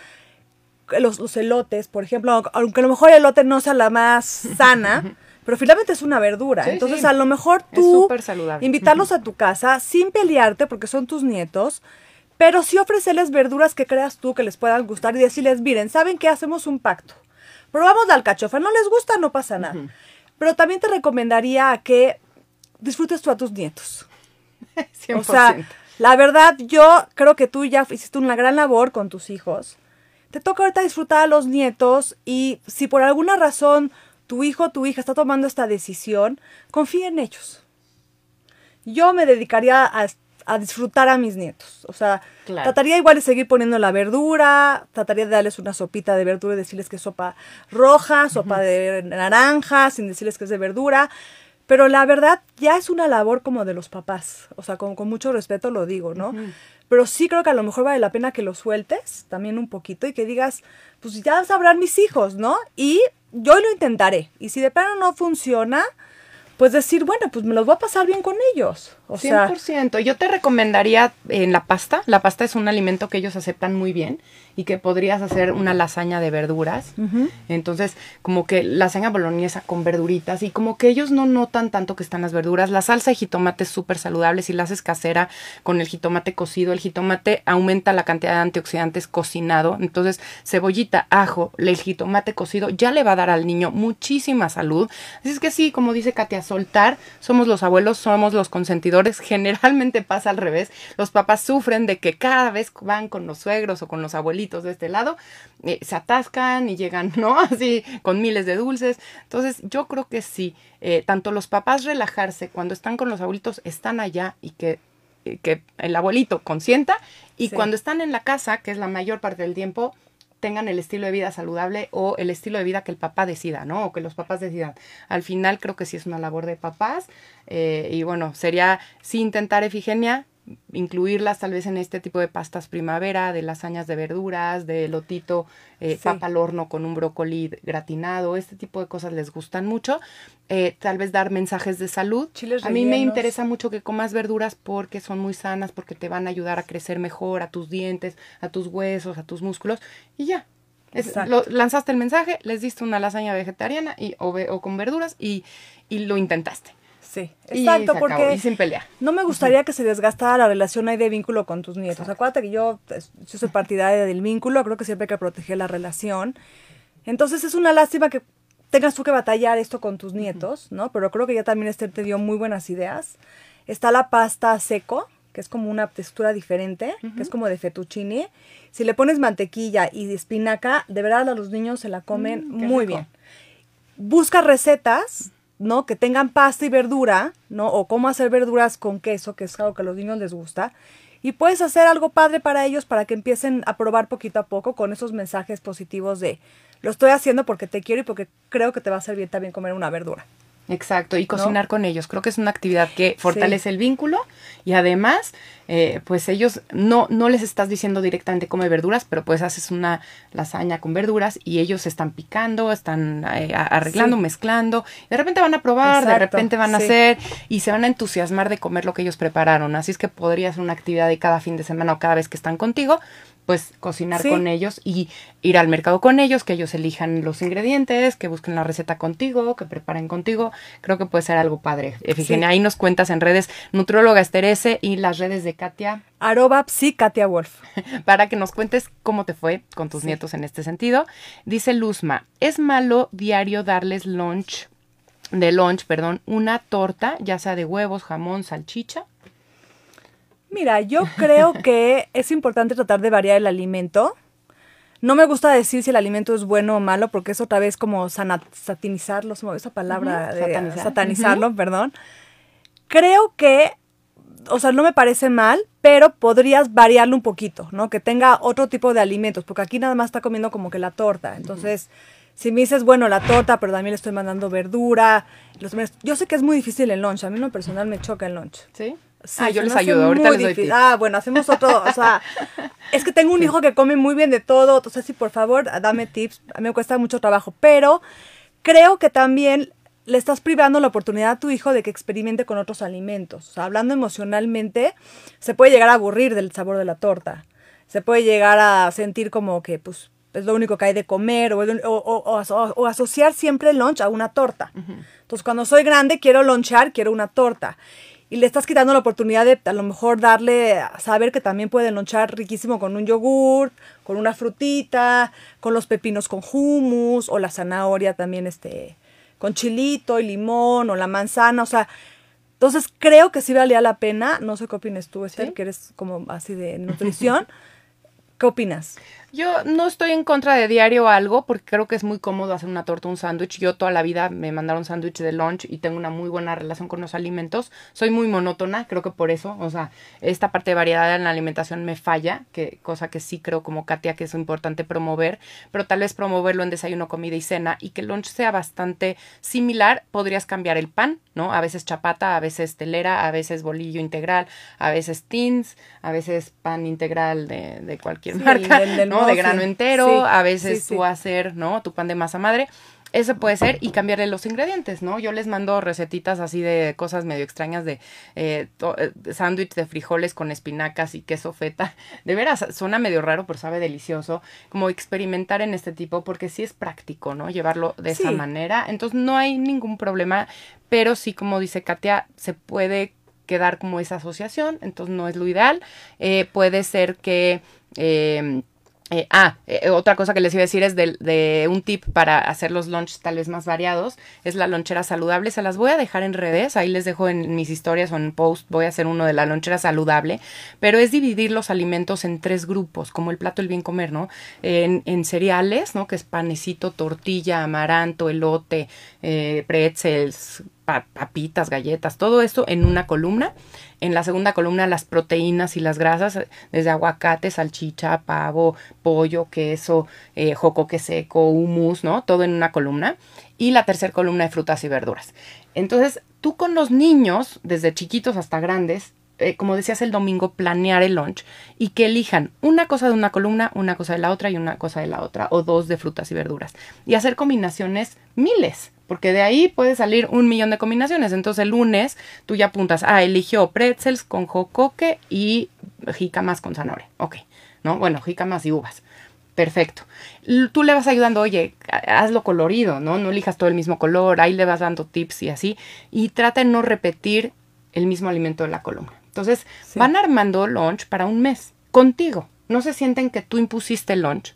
los, los elotes, por ejemplo, aunque a lo mejor el elote no sea la más sana, pero finalmente es una verdura.
Sí,
Entonces,
sí.
a lo mejor tú invitarlos a tu casa sin pelearte porque son tus nietos, pero sí ofrecerles verduras que creas tú que les puedan gustar y decirles, miren, ¿saben qué? Hacemos un pacto. Probamos la alcachofa, no les gusta, no pasa nada. Pero también te recomendaría que disfrutes tú a tus nietos.
100%.
O sea, la verdad, yo creo que tú ya hiciste una gran labor con tus hijos. Te toca ahorita disfrutar a los nietos y si por alguna razón tu hijo o tu hija está tomando esta decisión, confía en ellos. Yo me dedicaría a, a disfrutar a mis nietos. O sea,
Claro.
trataría igual de seguir poniendo la verdura, trataría de darles una sopita de verdura y decirles que es sopa roja, sopa de naranja, sin decirles que es de verdura. Pero la verdad ya es una labor como de los papás. O sea, con, con mucho respeto lo digo, ¿no? Pero sí creo que a lo mejor vale la pena que lo sueltes también un poquito y que digas, pues ya sabrán mis hijos, ¿no? Y yo lo intentaré. Y si de plano no funciona, pues decir, bueno, pues me los voy a pasar bien con ellos. O sea,
100%. Yo te recomendaría en la pasta. La pasta es un alimento que ellos aceptan muy bien y que podrías hacer una lasaña de verduras. Entonces, como que lasaña boloñesa con verduritas y como que ellos no notan tanto que están las verduras. La salsa de jitomate es súper saludable. Si la haces casera con el jitomate cocido, el jitomate aumenta la cantidad de antioxidantes cocinado. Entonces, cebollita, ajo, el jitomate cocido ya le va a dar al niño muchísima salud. Así es que sí, como dice Katia, soltar. Somos los abuelos, somos los consentidores. Generalmente pasa al revés. Los papás sufren de que cada vez van con los suegros o con los abuelitos de este lado, eh, se atascan y llegan, ¿no? Así, con miles de dulces. Entonces, yo creo que sí, eh, tanto los papás relajarse cuando están con los abuelitos, están allá y que, eh, que el abuelito consienta, y
Sí.
cuando están en la casa, que es la mayor parte del tiempo, tengan el estilo de vida saludable o el estilo de vida que el papá decida, ¿no? O que los papás decidan. Al final creo que sí es una labor de papás eh, y bueno, sería sí intentar Efigenia incluirlas tal vez en este tipo de pastas primavera, de lasañas de verduras, de lotito, eh,
Sí.
papa al horno con un brócoli gratinado, este tipo de cosas les gustan mucho. Eh, tal vez dar mensajes de salud.
Chiles
a mí me interesa mucho que comas verduras porque son muy sanas, porque te van a ayudar a crecer mejor, a tus dientes, a tus huesos, a tus músculos y ya. Es-
Exacto.
lo- lanzaste el mensaje, les diste una lasaña vegetariana y, o, con verduras y, y lo intentaste.
Sí, exacto, porque
y sin pelear.
no me gustaría que se desgastara la relación ahí de vínculo con tus nietos. Acuérdate que yo, pues, yo soy partidaria del vínculo, creo que siempre hay que proteger la relación. Entonces es una lástima que tengas tú que batallar esto con tus nietos, ¿no? Pero creo que ya también Esther te dio muy buenas ideas. Está la pasta seco, que es como una textura diferente, que es como de fettuccine. Si le pones mantequilla y espinaca, de verdad a los niños se la comen
Mm,
muy
rico.
bien busca recetas, ¿no? Que tengan pasta y verdura, ¿no? O cómo hacer verduras con queso, que es algo que a los niños les gusta. Y puedes hacer algo padre para ellos para que empiecen a probar poquito a poco con esos mensajes positivos de lo estoy haciendo porque te quiero y porque creo que te va a bien también comer una verdura.
Exacto, y cocinar con ellos. Creo que es una actividad que fortalece
Sí.
el vínculo y además, eh, pues ellos no, no les estás diciendo directamente come verduras, pero pues haces una lasaña con verduras y ellos están picando, están eh, arreglando,
Sí.
mezclando. De repente van a probar, de repente van a hacer y se van a entusiasmar de comer lo que ellos prepararon. Así es que podría ser una actividad de cada fin de semana o cada vez que están contigo pues cocinar
Sí.
con ellos y ir al mercado con ellos, que ellos elijan los ingredientes, que busquen la receta contigo, que preparen contigo. Creo que puede ser algo padre. Efigenia,
Sí.
ahí nos cuentas en redes Nutrióloga Esterese y las redes de Katia
Arroba psi Katia Wolf.
para que nos cuentes cómo te fue con tus
Sí.
nietos en este sentido. Dice Luzma, ¿es malo diario darles lunch, de lunch, perdón, una torta, ya sea de huevos, jamón, salchicha?
Mira, yo creo que es importante tratar de variar el alimento. No me gusta decir si el alimento es bueno o malo, porque es otra vez como satinizarlo, esa palabra, de
satanizar.
satanizarlo, perdón. Creo que, o sea, no me parece mal, pero podrías variarlo un poquito, ¿no? Que tenga otro tipo de alimentos, porque aquí nada más está comiendo como que la torta. Entonces, si me dices, bueno, la torta, pero también le estoy mandando verdura, los yo sé que es muy difícil el lunch, a mí en lo personal me choca el lunch.
¿Sí?
Sí,
ah, yo les ayudo, ahorita
muy
les doy
difícil.
tips.
Ah, bueno, hacemos otro, o sea, es que tengo un hijo que come muy bien de todo, entonces sí, por favor, dame tips, a mí me cuesta mucho trabajo, pero creo que también le estás privando la oportunidad a tu hijo de que experimente con otros alimentos. O sea, hablando emocionalmente, se puede llegar a aburrir del sabor de la torta. Se puede llegar a sentir como que, pues, es lo único que hay de comer o, o, asociar siempre el lunch a una torta. Entonces, cuando soy grande, quiero lonchar, quiero una torta. Y le estás quitando la oportunidad de a lo mejor darle a saber que también puede lonchar riquísimo con un yogur, con una frutita, con los pepinos con hummus o la zanahoria también este con chilito y limón o la manzana, o sea, entonces creo que sí valía la pena, no sé qué opinas tú, Esther, que eres como así de nutrición. ¿Qué opinas?
Yo no estoy en contra de diario algo porque creo que es muy cómodo hacer una torta, un sándwich. Yo toda la vida me mandaron sándwich de lunch y tengo una muy buena relación con los alimentos. Soy muy monótona, creo que por eso, o sea, esta parte de variedad en la alimentación me falla, que cosa que sí creo como Katia que es importante promover, pero tal vez promoverlo en desayuno, comida y cena y que el lunch sea bastante similar. Podrías cambiar el pan, ¿no? A veces chapata, a veces telera, a veces bolillo integral, a veces tins, a veces pan integral de, de cualquier marca, ¿no? De grano entero, a veces tú hacer, ¿no? Tu pan de masa madre. Eso puede ser y cambiarle los ingredientes, ¿no? Yo les mando recetitas así de cosas medio extrañas de eh, eh, sándwich de frijoles con espinacas y queso feta. De veras, suena medio raro, pero sabe delicioso. Como experimentar en este tipo, porque sí es práctico, ¿no? Llevarlo de esa manera. Entonces no hay ningún problema, pero sí, como dice Katia, se puede quedar como esa asociación, entonces no es lo ideal. Eh, puede ser que eh, eh, ah, eh, otra cosa que les iba a decir es de, un tip para hacer los lunches tal vez más variados, es la lonchera saludable. Se las voy a dejar en redes, ahí les dejo en mis historias o en post, voy a hacer uno de la lonchera saludable, pero es dividir los alimentos en tres grupos, como el plato del bien comer, ¿no? En, cereales, ¿no? Que es panecito, tortilla, amaranto, elote, eh, pretzels, papitas, galletas, todo esto en una columna. En la segunda columna las proteínas y las grasas, desde aguacate, salchicha, pavo, pollo, queso, eh, jocoque seco, humus, ¿no? Todo en una columna. Y la tercera columna de frutas y verduras. Entonces, tú con los niños, desde chiquitos hasta grandes, eh, como decías el domingo, planear el lunch y que elijan una cosa de una columna, una cosa de la otra y una cosa de la otra, o dos de frutas y verduras. Y hacer combinaciones miles, porque de ahí puede salir un millón de combinaciones. Entonces el lunes tú ya apuntas, ah, eligió pretzels con jocoque y jícamas con zanahoria. Ok, ¿no? Bueno, jícamas y uvas. Perfecto. Tú le vas ayudando, oye, hazlo colorido, ¿no? No elijas todo el mismo color, ahí le vas dando tips y así. Y trata de no repetir el mismo alimento de la columna. Entonces, van armando lunch para un mes contigo. No se sienten que tú impusiste el lunch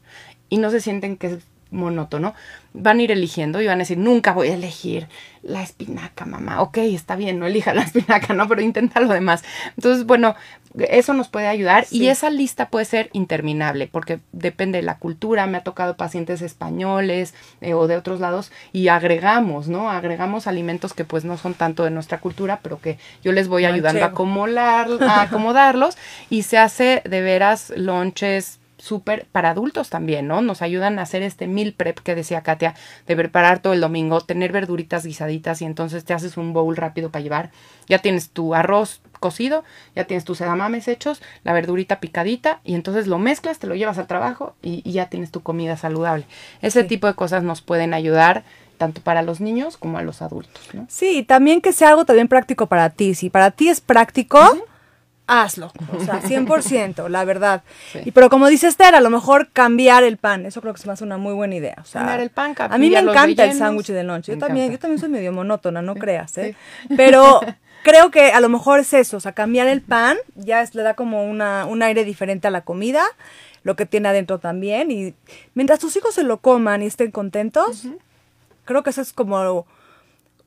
y no se sienten que monótono. Van a ir eligiendo y van a decir, nunca voy a elegir la espinaca, mamá. Ok, está bien, no elija la espinaca, ¿no? Pero intenta lo demás. Entonces, bueno, eso nos puede ayudar y esa lista puede ser interminable porque depende de la cultura. Me ha tocado pacientes españoles eh, o de otros lados y agregamos, ¿no? Agregamos alimentos que pues no son tanto de nuestra cultura, pero que yo les voy ayudando a, acomodar, a acomodarlos y se hace de veras lonches súper para adultos también, ¿no? Nos ayudan a hacer este meal prep que decía Katia, de preparar todo el domingo, tener verduritas guisaditas y entonces te haces un bowl rápido para llevar. Ya tienes tu arroz cocido, ya tienes tus edamames hechos, la verdurita picadita y entonces lo mezclas, te lo llevas al trabajo y, ya tienes tu comida saludable. Ese tipo de cosas nos pueden ayudar tanto para los niños como a los adultos. ¿no?
Sí, también que sea algo también práctico para ti. Si para ti es práctico, hazlo. O sea, 100%, la verdad. Y pero como dice Esther, a lo mejor cambiar el pan, eso creo que se me hace una muy buena idea. O sea,
cambiar el pan,
A mí me encanta el sándwich de noche. Yo también, yo también soy medio monótona, no creas, ¿eh? Pero creo que a lo mejor es eso, o sea, cambiar el pan ya es, le da como una, un aire diferente a la comida, lo que tiene adentro también. Y mientras tus hijos se lo coman y estén contentos, creo que eso es como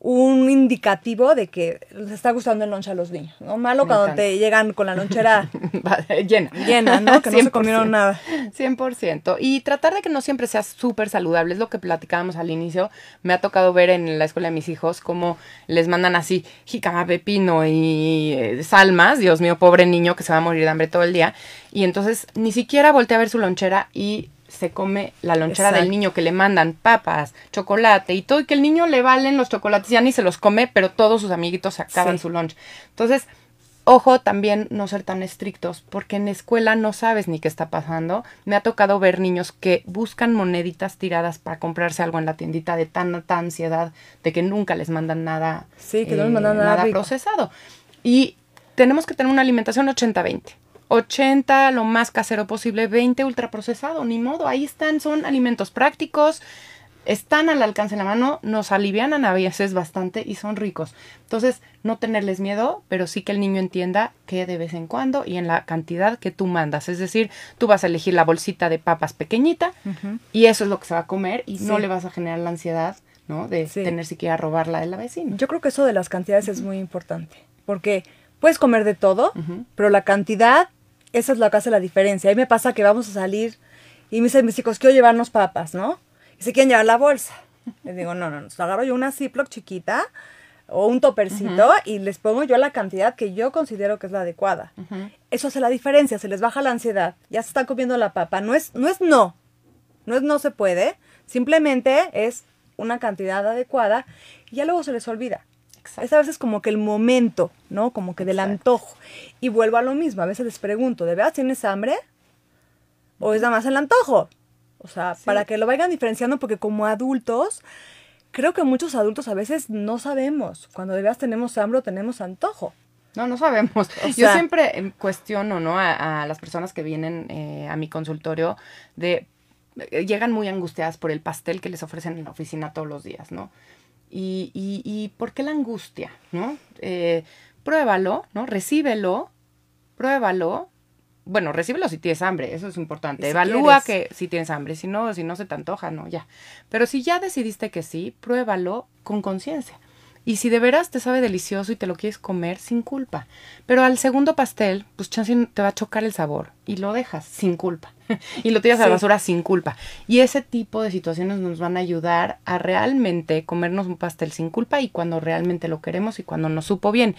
un indicativo de que les está gustando el lonche a los niños, ¿no? Malo cuando te llegan con la lonchera
llena.
Llena, ¿no? Que no se comieron nada.
100%. Y tratar de que no siempre sea súper saludable, es lo que platicábamos al inicio. Me ha tocado ver en la escuela de mis hijos cómo les mandan así jicama, pepino y eh, salmas. Dios mío, pobre niño que se va a morir de hambre todo el día. Y entonces ni siquiera voltea a ver su lonchera y se come la lonchera del niño, que le mandan papas, chocolate y todo, y que el niño le valen los chocolates, ya ni se los come, pero todos sus amiguitos se acaban su lunch. Entonces, ojo, también no ser tan estrictos, porque en la escuela no sabes ni qué está pasando. Me ha tocado ver niños que buscan moneditas tiradas para comprarse algo en la tiendita de tanta ansiedad de que nunca les mandan nada,
Sí, que no les mandan nada rico.
procesado. Y tenemos que tener una alimentación 80-20. 80 lo más casero posible, 20 ultraprocesado, ni modo, ahí están, son alimentos prácticos, están al alcance de la mano, nos alivianan a veces bastante y son ricos. Entonces, no tenerles miedo, pero sí que el niño entienda que de vez en cuando y en la cantidad que tú mandas. Es decir, tú vas a elegir la bolsita de papas pequeñita y eso es lo que se va a comer y no le vas a generar la ansiedad, ¿no? De
Sí.
tener siquiera robarla de la vecina.
Yo creo que eso de las cantidades es muy importante, porque puedes comer de todo, pero la cantidad, esa es lo que hace la diferencia. A mí me pasa que vamos a salir y me dicen mis hijos, quiero llevarnos papas, ¿no? Y se quieren llevar la bolsa. Les digo, no, no, no, agarro yo una Ziploc chiquita o un topercito y les pongo yo la cantidad que yo considero que es la adecuada. Eso hace la diferencia, se les baja la ansiedad, ya se están comiendo la papa. No es, no es no, no es no se puede, simplemente es una cantidad adecuada y ya luego se les olvida.
Exacto.
Es a veces como que el momento, ¿no? Como que del
Exacto.
antojo. Y vuelvo a lo mismo, a veces les pregunto, ¿de verdad tienes hambre? ¿O es nada más el antojo? O sea,
Sí.
para que lo vayan diferenciando, porque como adultos, creo que muchos adultos a veces no sabemos cuando de verdad tenemos hambre o tenemos antojo.
No, no sabemos.
O
Yo siempre eh, cuestiono, ¿no? A, a las personas que vienen eh, a mi consultorio de eh, llegan muy angustiadas por el pastel que les ofrecen en la oficina todos los días, ¿no? Y, y, y ¿por qué la angustia, no? Eh, pruébalo, ¿no? Recíbelo, pruébalo. Bueno, recíbelo si tienes hambre, eso es importante.
Si
Evalúa
quieres.
que si tienes hambre, si no, si no se te antoja, no, ya. Pero si ya decidiste que sí, pruébalo con conciencia. Y si de veras te sabe delicioso y te lo quieres comer, sin culpa. Pero al segundo pastel, pues chance te va a chocar el sabor y lo dejas sin culpa. y lo tiras a la basura sin culpa. Y ese tipo de situaciones nos van a ayudar a realmente comernos un pastel sin culpa y cuando realmente lo queremos y cuando nos supo bien.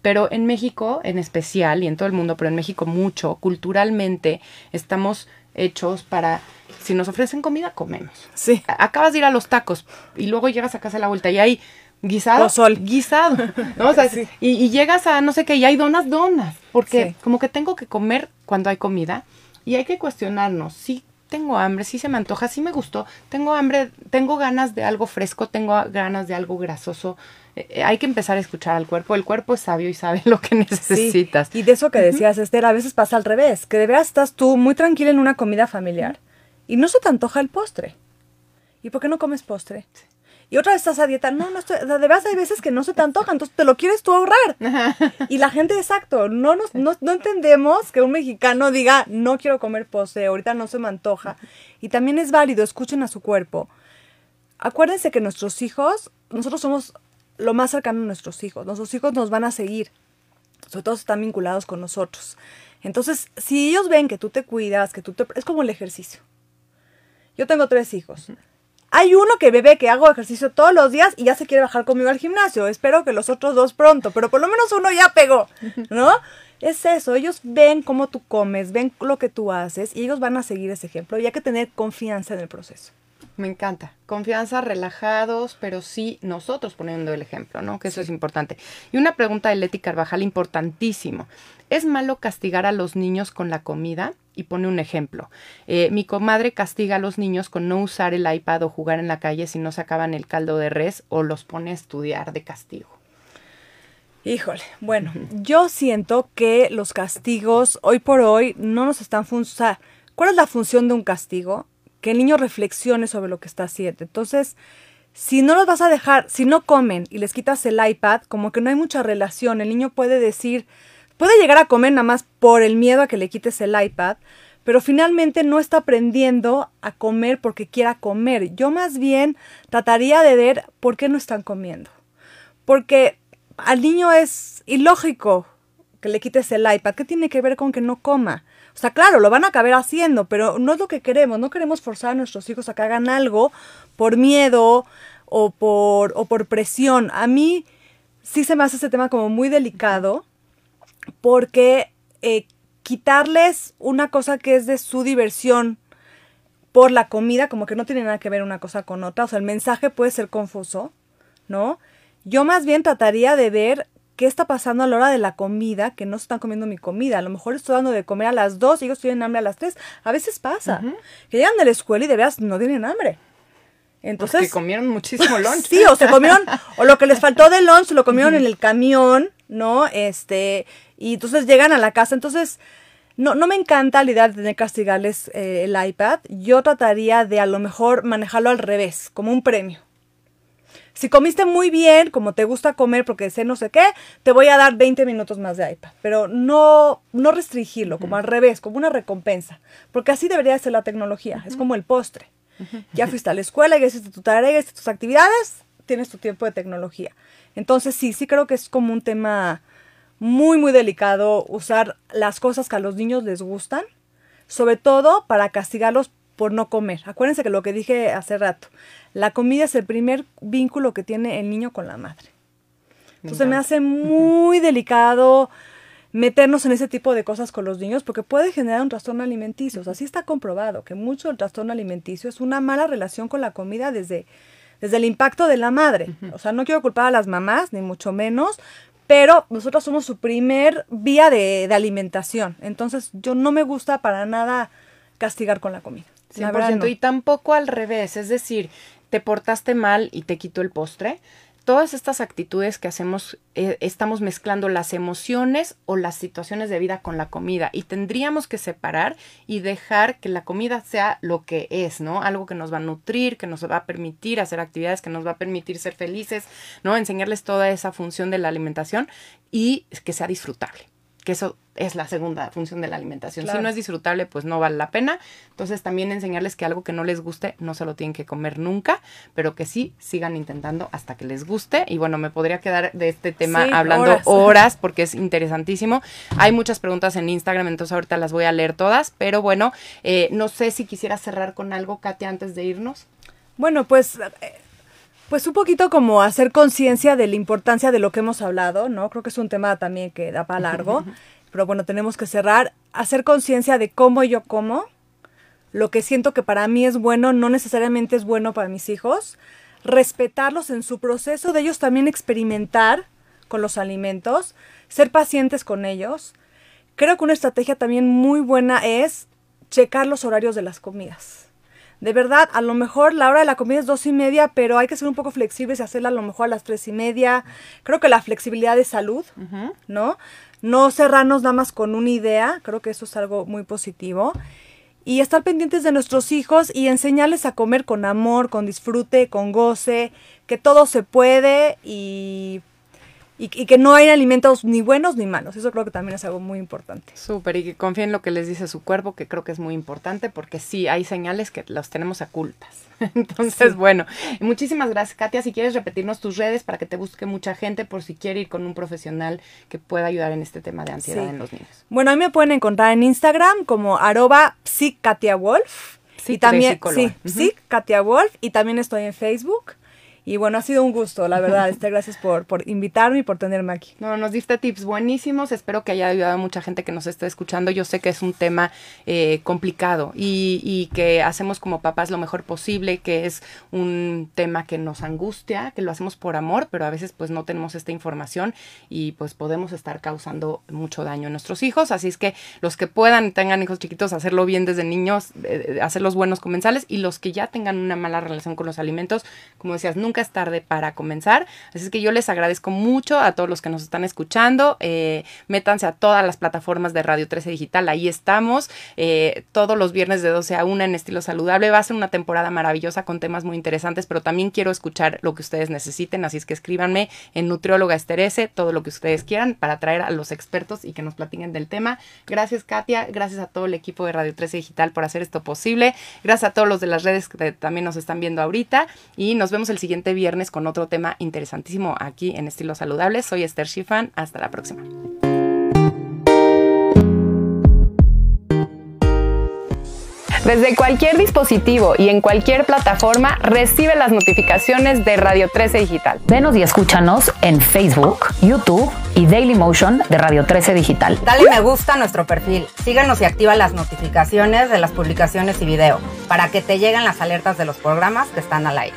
Pero en México en especial y en todo el mundo, pero en México mucho, culturalmente estamos hechos para, si nos ofrecen comida, comemos
Sí.
acabas de ir a los tacos y luego llegas a casa a la vuelta y hay guisado.
Pozol.
Guisado. ¿no? O sea,
Sí.
y, y llegas a no sé qué y hay donas, donas. Porque
Sí.
como que tengo que comer cuando hay comida y hay que cuestionarnos. Sí tengo hambre, sí se me antoja, sí me gustó. Tengo hambre, tengo ganas de algo fresco, tengo ganas de algo grasoso. Eh, eh, hay que empezar a escuchar al cuerpo. El cuerpo es sabio y sabe lo que
Sí,
necesitas.
Y de eso que decías, Esther, a veces pasa al revés, que de veras estás tú muy tranquila en una comida familiar y no se te antoja el postre. ¿Y por qué no comes postre? Y otra vez estás a dieta, no, no estoy, o sea, de veras hay veces que no se te antoja, entonces te lo quieres tú ahorrar. Y la gente, exacto, no, nos, no, no entendemos que un mexicano diga, no quiero comer postre, ahorita no se me antoja. Y también es válido, escuchen a su cuerpo. Acuérdense que nuestros hijos, nosotros somos lo más cercano a nuestros hijos, nuestros hijos nos van a seguir sobre todo si están vinculados con nosotros. Entonces, si ellos ven que tú te cuidas, que tú te... Es como el ejercicio. Yo tengo tres hijos. Hay uno que bebe que hago ejercicio todos los días y ya se quiere bajar conmigo al gimnasio. Espero que los otros dos pronto, pero por lo menos uno ya pegó, ¿no? Es eso, ellos ven cómo tú comes, ven lo que tú haces y ellos van a seguir ese ejemplo y hay que tener confianza en el proceso.
Me encanta. Confianza, relajados, pero sí nosotros poniendo el ejemplo, ¿no? Que eso es importante. Y una pregunta de Leti Carvajal importantísimo. ¿Es malo castigar a los niños con la comida? Y pone un ejemplo. Eh, mi comadre castiga a los niños con no usar el iPad o jugar en la calle si no sacaban el caldo de res o los pone a estudiar de castigo.
Híjole, bueno, yo siento que los castigos hoy por hoy no nos están funcionando. ¿cuál es la función de un castigo? Que el niño reflexione sobre lo que está haciendo. Entonces, si no los vas a dejar, si no comen y les quitas el iPad, como que no hay mucha relación. El niño puede decir, puede llegar a comer nada más por el miedo a que le quites el iPad, pero finalmente no está aprendiendo a comer porque quiera comer. Yo más bien trataría de ver por qué no están comiendo. Porque al niño es ilógico que le quites el iPad. ¿Qué tiene que ver con que no coma? O sea, claro, lo van a acabar haciendo, pero no es lo que queremos. No queremos forzar a nuestros hijos a que hagan algo por miedo o por, o por presión. A mí sí se me hace este tema como muy delicado porque eh, quitarles una cosa que es de su diversión por la comida, como que no tiene nada que ver una cosa con otra. O sea, el mensaje puede ser confuso, ¿no? Yo más bien trataría de ver qué está pasando a la hora de la comida, que no están comiendo mi comida. A lo mejor estoy dando de comer a las 2 y ellos tienen hambre a las 3. A veces pasa. Que llegan de la escuela y de veras no tienen hambre.
Entonces, Porque comieron muchísimo lunch.
Sí, o se comieron, o lo que les faltó de lunch lo comieron en el camión, ¿no? Este, y entonces llegan a la casa. Entonces, no, no me encanta la idea de tener que castigarles eh, el iPad. Yo trataría de a lo mejor manejarlo al revés, como un premio. Si comiste muy bien, como te gusta comer porque sé no sé qué, te voy a dar 20 minutos más de iPad. Pero no, no restringirlo, como al revés, como una recompensa. Porque así debería ser la tecnología. Es como el postre. Ya fuiste a la escuela, ya hiciste tu tarea, ya hiciste tus actividades, tienes tu tiempo de tecnología. Entonces sí, sí creo que es como un tema muy, muy delicado usar las cosas que a los niños les gustan, sobre todo para castigarlos por no comer. Acuérdense que lo que dije hace rato, la comida es el primer vínculo que tiene el niño con la madre. Entonces me hace muy delicado meternos en ese tipo de cosas con los niños porque puede generar un trastorno alimenticio. O sea, sí está comprobado que mucho del trastorno alimenticio es una mala relación con la comida desde, desde el impacto de la madre. O sea, no quiero culpar a las mamás, ni mucho menos, pero nosotros somos su primer vía de, alimentación. Entonces, yo no me gusta para nada castigar con la comida.
100%, y tampoco al revés, es decir, te portaste mal y te quito el postre todas estas actitudes que hacemos, eh, estamos mezclando las emociones o las situaciones de vida con la comida y tendríamos que separar y dejar que la comida sea lo que es, ¿no? Algo que nos va a nutrir, que nos va a permitir hacer actividades, que nos va a permitir ser felices, ¿no? Enseñarles toda esa función de la alimentación y que sea disfrutable que eso es la segunda función de la alimentación. Si no es disfrutable, pues no vale la pena. Entonces también enseñarles que algo que no les guste no se lo tienen que comer nunca, pero que sí sigan intentando hasta que les guste. Y bueno, me podría quedar de este tema hablando horas. porque es interesantísimo. Hay muchas preguntas en Instagram, entonces ahorita las voy a leer todas, pero bueno, eh, no sé si quisiera cerrar con algo, Katia, antes de irnos.
Bueno, pues... Eh, pues un poquito como hacer conciencia de la importancia de lo que hemos hablado, ¿no? Creo que es un tema también que da para largo, pero bueno, tenemos que cerrar, hacer conciencia de cómo yo como, lo que siento que para mí es bueno no necesariamente es bueno para mis hijos, respetarlos en su proceso de ellos también experimentar con los alimentos, ser pacientes con ellos. Creo que una estrategia también muy buena es checar los horarios de las comidas de verdad, a lo mejor la hora de la comida es dos y media, pero hay que ser un poco flexibles y hacerla a lo mejor a las tres y media. Creo que la flexibilidad de salud, ¿no? No cerrarnos nada más con una idea, creo que eso es algo muy positivo. Y estar pendientes de nuestros hijos y enseñarles a comer con amor, con disfrute, con goce, que todo se puede y y, que no hay alimentos ni buenos ni malos. Eso creo que también es algo muy importante.
Súper, y que confíen en lo que les dice su cuerpo, que creo que es muy importante, porque sí, hay señales que los tenemos ocultas. Entonces, bueno, muchísimas gracias, Katia. Si quieres repetirnos tus redes para que te busque mucha gente por si quiere ir con un profesional que pueda ayudar en este tema de ansiedad en los niños.
Bueno, a mí me pueden encontrar en Instagram como arroba psicatiawolf. Sí, y también, sí, sí, Katia Wolf. Y también estoy en Facebook. Y bueno, ha sido un gusto, la verdad. Este, gracias por, por invitarme y por tenerme aquí.
No, nos diste tips buenísimos. Espero que haya ayudado a mucha gente que nos esté escuchando. Yo sé que es un tema eh, complicado y, y, que hacemos como papás lo mejor posible, que es un tema que nos angustia, que lo hacemos por amor, pero a veces pues no tenemos esta información y pues podemos estar causando mucho daño a nuestros hijos. Así es que los que puedan tengan hijos chiquitos, hacerlo bien desde niños, eh, hacer los buenos comensales y los que ya tengan una mala relación con los alimentos, como decías, nunca es tarde para comenzar. Así es que yo les agradezco mucho a todos los que nos están escuchando. Eh, métanse a todas las plataformas de Radio 13 Digital, ahí estamos. Eh, todos los viernes de 12 a 1 en estilo saludable. Va a ser una temporada maravillosa con temas muy interesantes, pero también quiero escuchar lo que ustedes necesiten. Así es que escríbanme en Nutrióloga Esterese, todo lo que ustedes quieran para traer a los expertos y que nos platiquen del tema. Gracias, Katia. Gracias a todo el equipo de Radio 13 Digital por hacer esto posible. Gracias a todos los de las redes que también nos están viendo ahorita. Y nos vemos el siguiente viernes con otro tema interesantísimo aquí en Estilo Saludable. Soy Esther Schifan. Hasta la próxima. Desde cualquier dispositivo y en cualquier plataforma recibe las notificaciones de Radio 13 Digital.
Venos y escúchanos en Facebook, YouTube y Daily Motion de Radio 13 Digital.
Dale me gusta a nuestro perfil. Síguenos y activa las notificaciones de las publicaciones y video para que te lleguen las alertas de los programas que están al aire.